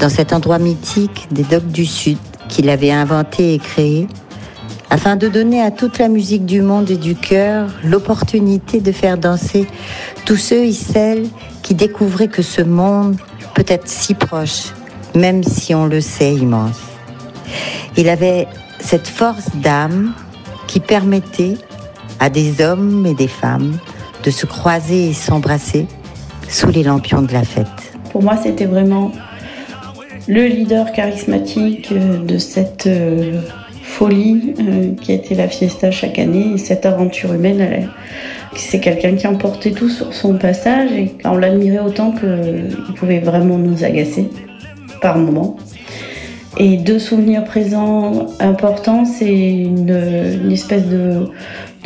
dans cet endroit mythique des docks du Sud qu'il avait inventé et créé afin de donner à toute la musique du monde et du cœur l'opportunité de faire danser tous ceux et celles qui découvraient que ce monde peut être si proche, même si on le sait immense. Il avait cette force d'âme qui permettait à des hommes et des femmes de se croiser et s'embrasser sous les lampions de la fête. Pour moi, c'était vraiment le leader charismatique euh, de cette euh, folie euh, qui a été la fiesta chaque année et cette aventure humaine. C'est quelqu'un qui emportait tout sur son passage et on l'admirait autant qu'il pouvait vraiment nous agacer par moments. Et deux souvenirs présents importants, c'est une espèce de,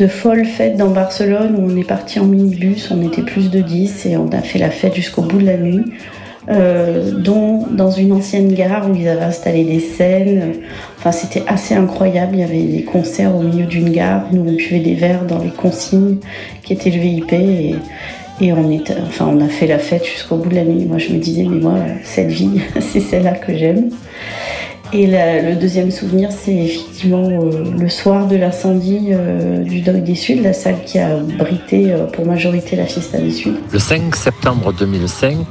de folle fête dans Barcelone où on est parti en minibus, on était plus de 10 et on a fait la fête jusqu'au bout de la nuit. euh, dans une ancienne gare où ils avaient installé des scènes. Enfin, c'était assez incroyable. Il y avait des concerts au milieu d'une gare. Nous, on buvait des verres dans les consignes qui étaient le VIP et, on, on a fait la fête jusqu'au bout de la nuit. Moi, je me disais, mais moi, cette vie, c'est celle-là que j'aime. Et le deuxième souvenir, c'est effectivement euh, le soir de l'incendie euh, du Dog des Suds, la salle qui a abrité euh, pour majorité la Fiesta des Suds. Le 5 septembre 2005,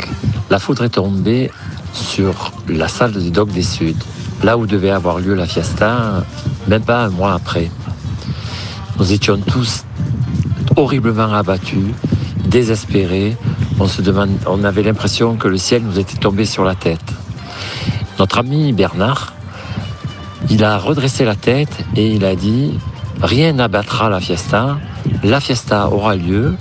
la foudre est tombée sur la salle du Doc des Suds, là où devait avoir lieu la fiesta, même pas un mois après. Nous étions tous horriblement abattus, désespérés. On, se on avait l'impression que le ciel nous était tombé sur la tête. Notre ami Bernard, il a redressé la tête et il a dit Rien n'abattra la fiesta. La fiesta aura lieu.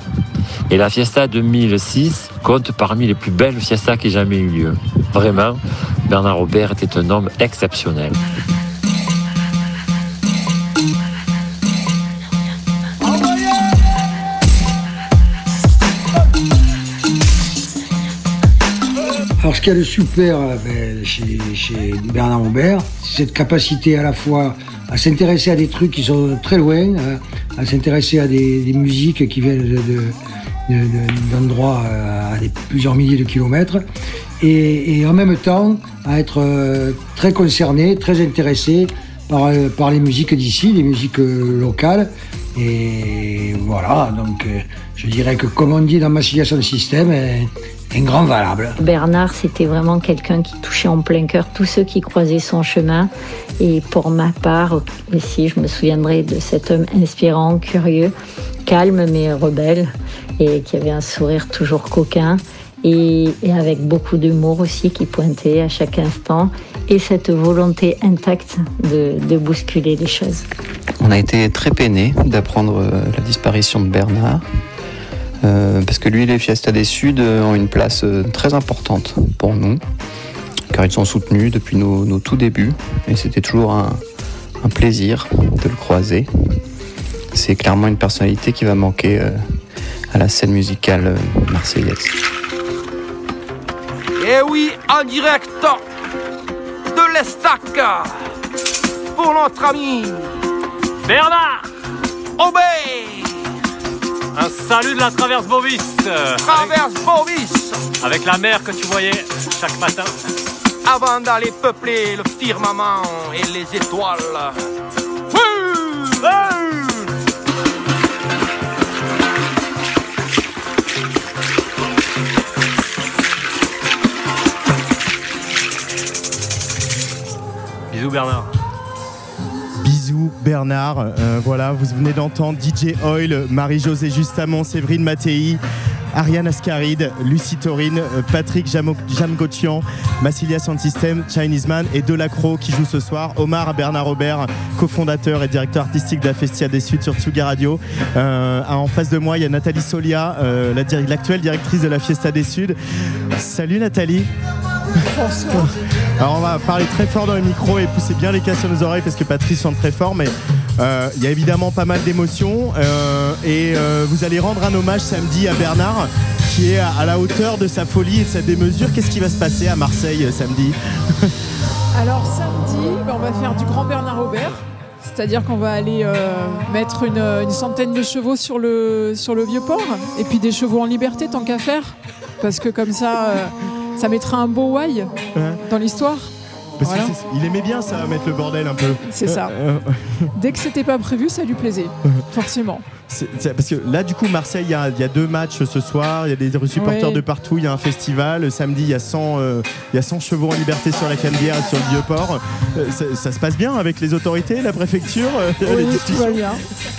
Et la fiesta 2006 compte parmi les plus belles fiestas qui aient jamais eu lieu. Vraiment, Bernard Robert était un homme exceptionnel. Alors, ce qu'il y a de super euh, ben, chez, chez Bernard Robert, c'est cette capacité à la fois à s'intéresser à des trucs qui sont très loin, à, à s'intéresser à des, des musiques qui viennent de, de- de- d'endroits euh, à des, plusieurs milliers de kilomètres, et, et en même temps à être euh, très concerné, très intéressé par, par les musiques d'ici, les musiques locales. Et voilà, donc je dirais que comme on dit dans Massilia Sound System, un, grand valable. Bernard, c'était vraiment quelqu'un qui touchait en plein cœur tous ceux qui croisaient son chemin. Et pour ma part, aussi, je me souviendrai de cet homme inspirant, curieux, calme mais rebelle, et qui avait un sourire toujours coquin, et, et avec beaucoup d'humour aussi, qui pointait à chaque instant, et cette volonté intacte de, de bousculer les choses. On a été très peinés d'apprendre euh, la disparition de Bernard. Euh, parce que lui les Fiesta des Suds euh, ont une place euh, très importante pour nous, car ils sont soutenus depuis nos, tout débuts, et c'était toujours un, plaisir de le croiser. C'est clairement une personnalité qui va manquer à la scène musicale marseillaise. Et oui, en direct de l'Estac pour notre ami Bernard Aubé. Un salut de la traverse Bovis. Traverse Bovis Avec la mer que tu voyais chaque matin. avant d'aller peupler le firmament et les étoiles. Wouh Bisous Bernard. Bernard, Euh, voilà, vous venez d'entendre DJ Oil, Marie-Josée Justamont, Séverine Mattei, Ariane Ascaride, Lucie Taurine, euh, Patrick Jamgotian, Massilia Sound System, Chinese Man et Delacro qui joue ce soir. Omar Bernard Robert, cofondateur et directeur artistique de la Festia des Suds sur Tsuga Radio. Euh, en face de moi, il y a Nathalie Solia, euh, l'actuelle directrice de la Fiesta des Suds. Salut Nathalie. Alors on va parler très fort dans les micros et pousser bien les casques sur nos oreilles parce que Patrice chante très fort, mais euh, il y a évidemment pas mal d'émotions euh, et euh, vous allez rendre un hommage samedi à Bernard qui est à, la hauteur de sa folie et de sa démesure. Qu'est-ce qui va se passer à Marseille samedi Alors samedi, ben, on va faire du grand Bernard Aubert. C'est-à-dire qu'on va aller mettre une, centaine de chevaux sur le, le vieux port et puis des chevaux en liberté tant qu'à faire. Parce que comme ça, ça mettra un beau why dans l'histoire. Parce Voilà. c'est- il aimait bien ça, mettre le bordel un peu. C'est ça. Euh, euh, Dès que c'était pas prévu, ça lui plaisait. Forcément. Parce que là, du coup, Marseille, il y, a- il y a deux matchs ce soir. Il y a des supporters de partout. Il y a un festival. Samedi, il y, a 100, euh, il y a 100 chevaux en liberté sur la Canebière et sur le Vieux-Port. Euh, ça, ça se passe bien avec les autorités, la préfecture euh, les tout va bien.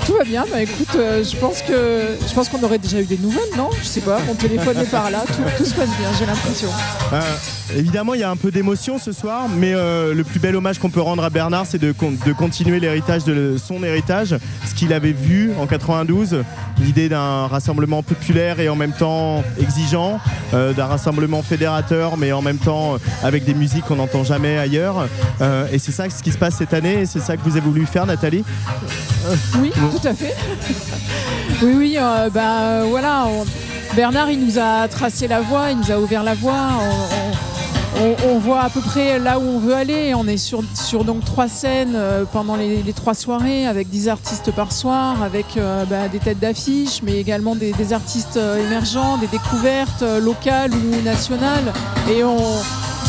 Tout va bien. Bah écoute, je pense que je pense qu'on aurait déjà eu des nouvelles, non? Je sais pas. Mon téléphone est par là. Tout, tout se passe bien. J'ai l'impression. Évidemment, il y a un peu d'émotion ce soir, mais le plus bel hommage qu'on peut rendre à Bernard, c'est de, con- de continuer l'héritage de son héritage, ce qu'il avait vu en 92, l'idée d'un rassemblement populaire et en même temps exigeant, euh, d'un rassemblement fédérateur, mais en même temps euh, avec des musiques qu'on n'entend jamais ailleurs. Euh, et c'est ça ce qui se passe cette année, et c'est ça que vous avez voulu faire, Nathalie? Oui, tout à fait. oui, oui, euh, bah voilà. Bernard, il nous a tracé la voie, il nous a ouvert la voie. On- voit à peu près là où on veut aller. On est sur, donc trois scènes euh, pendant les, trois soirées avec 10 artistes par soir, avec euh, bah, des têtes d'affiche, mais également des, artistes euh, émergents, des découvertes locales ou nationales.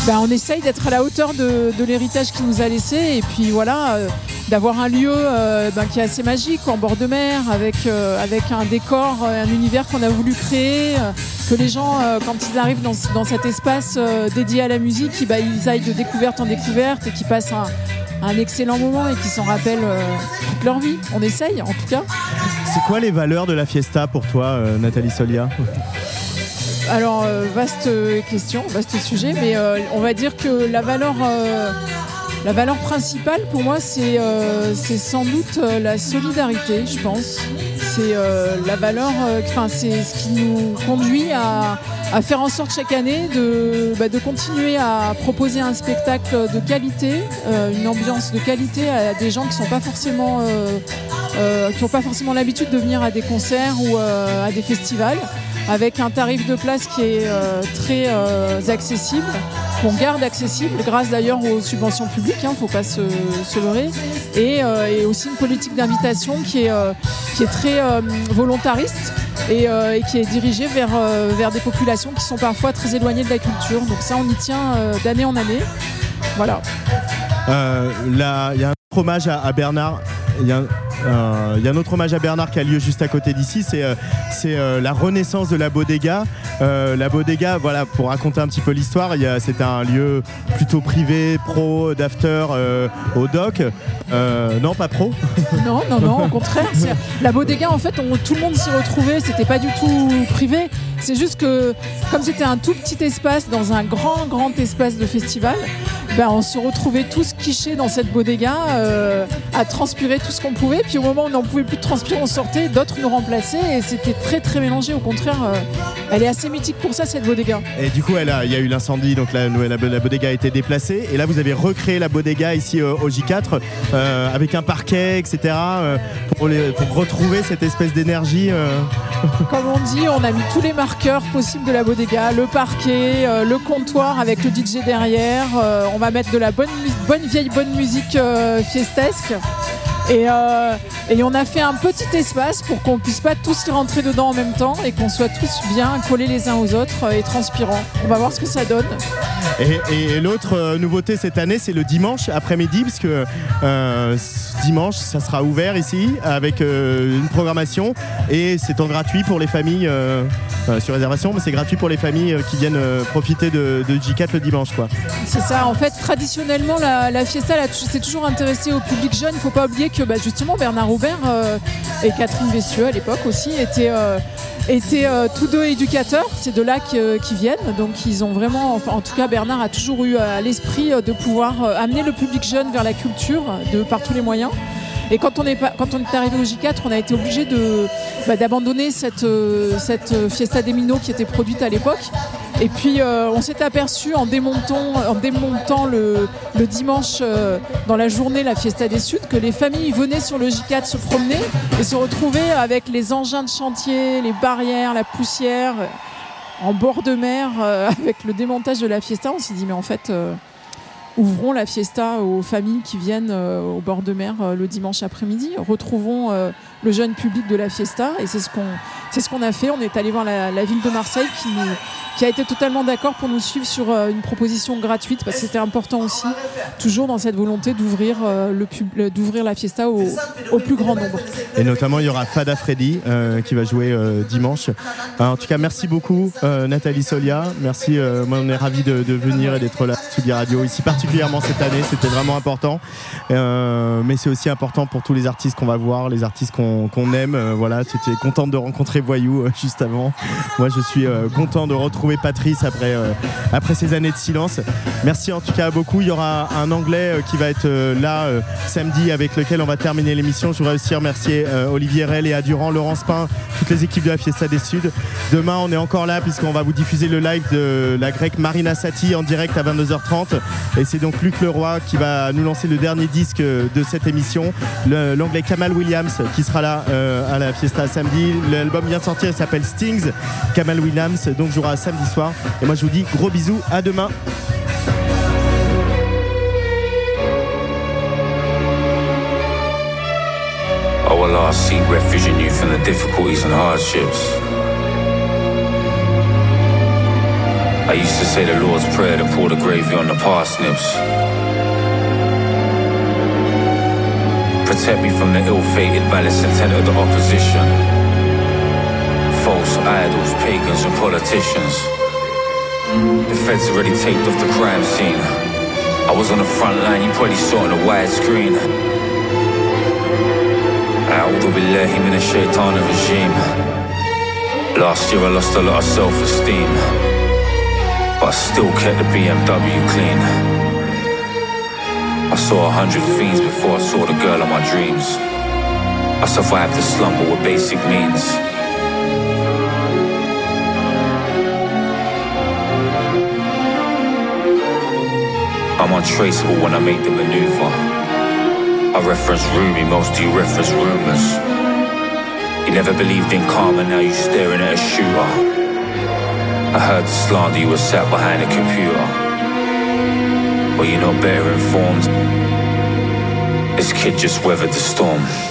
Bah, on essaye d'être à la hauteur de, l'héritage qu'il nous a laissé. Et puis voilà, euh, d'avoir un lieu euh, ben, qui est assez magique, en bord de mer, avec, euh, un décor, un univers qu'on a voulu créer. que les gens, quand ils arrivent dans, ce- dans cet espace dédié à la musique, ils, bah, ils aillent de découverte en découverte et qu'ils passent un, excellent moment et qu'ils s'en rappellent toute leur vie. On essaye, en tout cas. C'est quoi les valeurs de la fiesta pour toi, Nathalie Solia? Alors, euh, vaste question, vaste sujet, mais euh, on va dire que la valeur, euh, la valeur principale pour moi, c'est euh, sans doute euh, la solidarité, je pense. C'est euh, la valeur, euh, enfin, c'est ce qui nous conduit à, à faire en sorte chaque année de, bah, de continuer à proposer un spectacle de qualité, euh, une ambiance de qualité à des gens qui sont pas forcément, euh, euh, qui n'ont pas forcément l'habitude de venir à des concerts ou euh, à des festivals avec un tarif de place qui est euh, très euh, accessible, qu'on garde accessible, grâce d'ailleurs aux subventions publiques, il ne faut pas se, leurrer, et, euh, et aussi une politique d'invitation qui est, qui est très volontariste et, qui est dirigée vers, vers des populations qui sont parfois très éloignées de la culture. Donc ça, on y tient d'année en année. Voilà. Là, il y a un hommage à Bernard. Il y, a un- euh, il y a un autre hommage à Bernard qui a lieu juste à côté d'ici. C'est euh, c'est, euh, la renaissance de la Bodega. La Bodega, voilà, pour raconter un petit peu l'histoire, c'était un lieu plutôt privé, pro, d'after au doc. Non, pas pro. Non, non, non, au contraire. c'est- La Bodega, en fait, tout le monde s'y retrouvait. C'était pas du tout privé. C'est juste que, comme c'était un tout petit espace dans un grand, grand espace de festival, ben, on se retrouvait tous dans cette Bodega euh, à transpirer tout ce qu'on pouvait. Puis au moment où on n'en pouvait plus de transpirer, on sortait, d'autres nous remplaçaient. Et c'était très, très mélangé. Au contraire, euh, elle est assez mythique pour ça, cette Bodega. Et du coup, a- il y a eu l'incendie, donc la, la, la bodega a été déplacée. Et là, vous avez recréé la bodega ici euh, au J4 euh, avec un parquet, etc. pour, les- pour retrouver cette espèce d'énergie. Comme on dit, on a mis tous les marqueurs possibles de la bodega, le parquet, le comptoir avec le DJ derrière. on va mettre de la bonne, mu- bonne vieille bonne musique euh, fiestesque. Et, euh, et on a fait un petit espace pour qu'on puisse pas tous y rentrer dedans en même temps et qu'on soit tous bien collés les uns aux autres euh, et transpirants. On va voir ce que ça donne. Et, et l'autre euh, nouveauté cette année, c'est le dimanche après-midi, parce que euh, ce dimanche, ça sera ouvert ici avec euh, une programmation et c'est en gratuit pour les familles sur réservation, mais c'est gratuit pour les familles qui viennent profiter de, de J4 le dimanche, quoi. C'est ça, en fait, traditionnellement, la, la fiesta s'est toujours intéressée au public jeune. Il faut pas oublier bah, justement Bernard Aubert euh, et Catherine Vessieux à l'époque aussi étaient, euh, euh, tous deux éducateurs. C'est de là qu'ils viennent. Donc ils ont vraiment, enfin, en tout cas, Bernard a toujours eu à l'esprit de pouvoir amener le public jeune vers la culture par tous les moyens. Et quand on est, arrivé au J4, on a été obligé bah, d'abandonner cette, euh, euh, Fiesta des Minots qui était produite à l'époque. Et puis euh, on s'est aperçu en démontant, le, dimanche dans la journée la Fiesta des Suds que les familles venaient sur le J4 se promener et se retrouver avec les engins de chantier, les barrières, la poussière en bord de mer avec le démontage de la Fiesta. On s'est dit mais en fait ouvrons la fiesta aux familles qui viennent euh, au bord de mer euh, le dimanche après-midi. Retrouvons euh, le jeune public de la fiesta et c'est ce qu'on ce qu'on a fait. On est allé voir la, la ville de Marseille qui, nous- qui a été totalement d'accord pour nous suivre sur euh, une proposition gratuite parce que c'était important aussi, toujours dans cette volonté d'ouvrir euh, le d'ouvrir la fiesta au, au plus grand nombre. Et notamment, il y aura Fada Freddy euh, qui va jouer dimanche. En tout cas, merci beaucoup Nathalie Solia. Merci, moi on est ravis de, venir et d'être là sur Tsugi Radio ici, particulièrement cette année. C'était vraiment important. Mais c'est aussi important pour tous les artistes qu'on va voir, les artistes qu'on qu'on aime. Voilà, tu étais contente de rencontrer Voyou juste avant. Moi, je suis content de retrouver Patrice après, euh, après ces années de silence. Merci en tout cas beaucoup. Il y aura un anglais euh, qui va être euh, là samedi avec lequel on va terminer l'émission. Je voudrais aussi remercier Olivier Rey, Léa Durand, Laurence Pain, toutes les équipes de la Fiesta des Suds. Demain, on est encore là puisqu'on va vous diffuser le live de la grecque Marina Sati en direct à 22h30. Et c'est donc Luc Leroy qui va nous lancer le dernier disque de cette émission, l'anglais Kamal Williams qui sera là à la Fiesta samedi. L'album vient de sortir, il s'appelle Stings. Kamal Williams donc jouera samedi soir. Et moi, je vous dis gros bisous, à demain. I seek refuge in you from the difficulties and hardships. I used to say the Lord's Prayer to pour the gravy on the parsnips. Protect me from the ill-fated malice intent of the opposition false idols, pagans, and politicians. The feds already taped off the crime scene. I was on the front line, you probably saw it on a widescreen. A'udhu in a shaitan regime. Last year I lost a lot of self-esteem. But I still kept the BMW clean. I saw a hundred fiends before I saw the girl of my dreams. I survived the slumber with basic means. untraceable when I made the maneuver. I reference Rumi, most of you reference rumors. You never believed in karma, now you staring at a shooter. I heard the slander you were sat behind a computer. But you're not better informed. This kid just weathered the storm.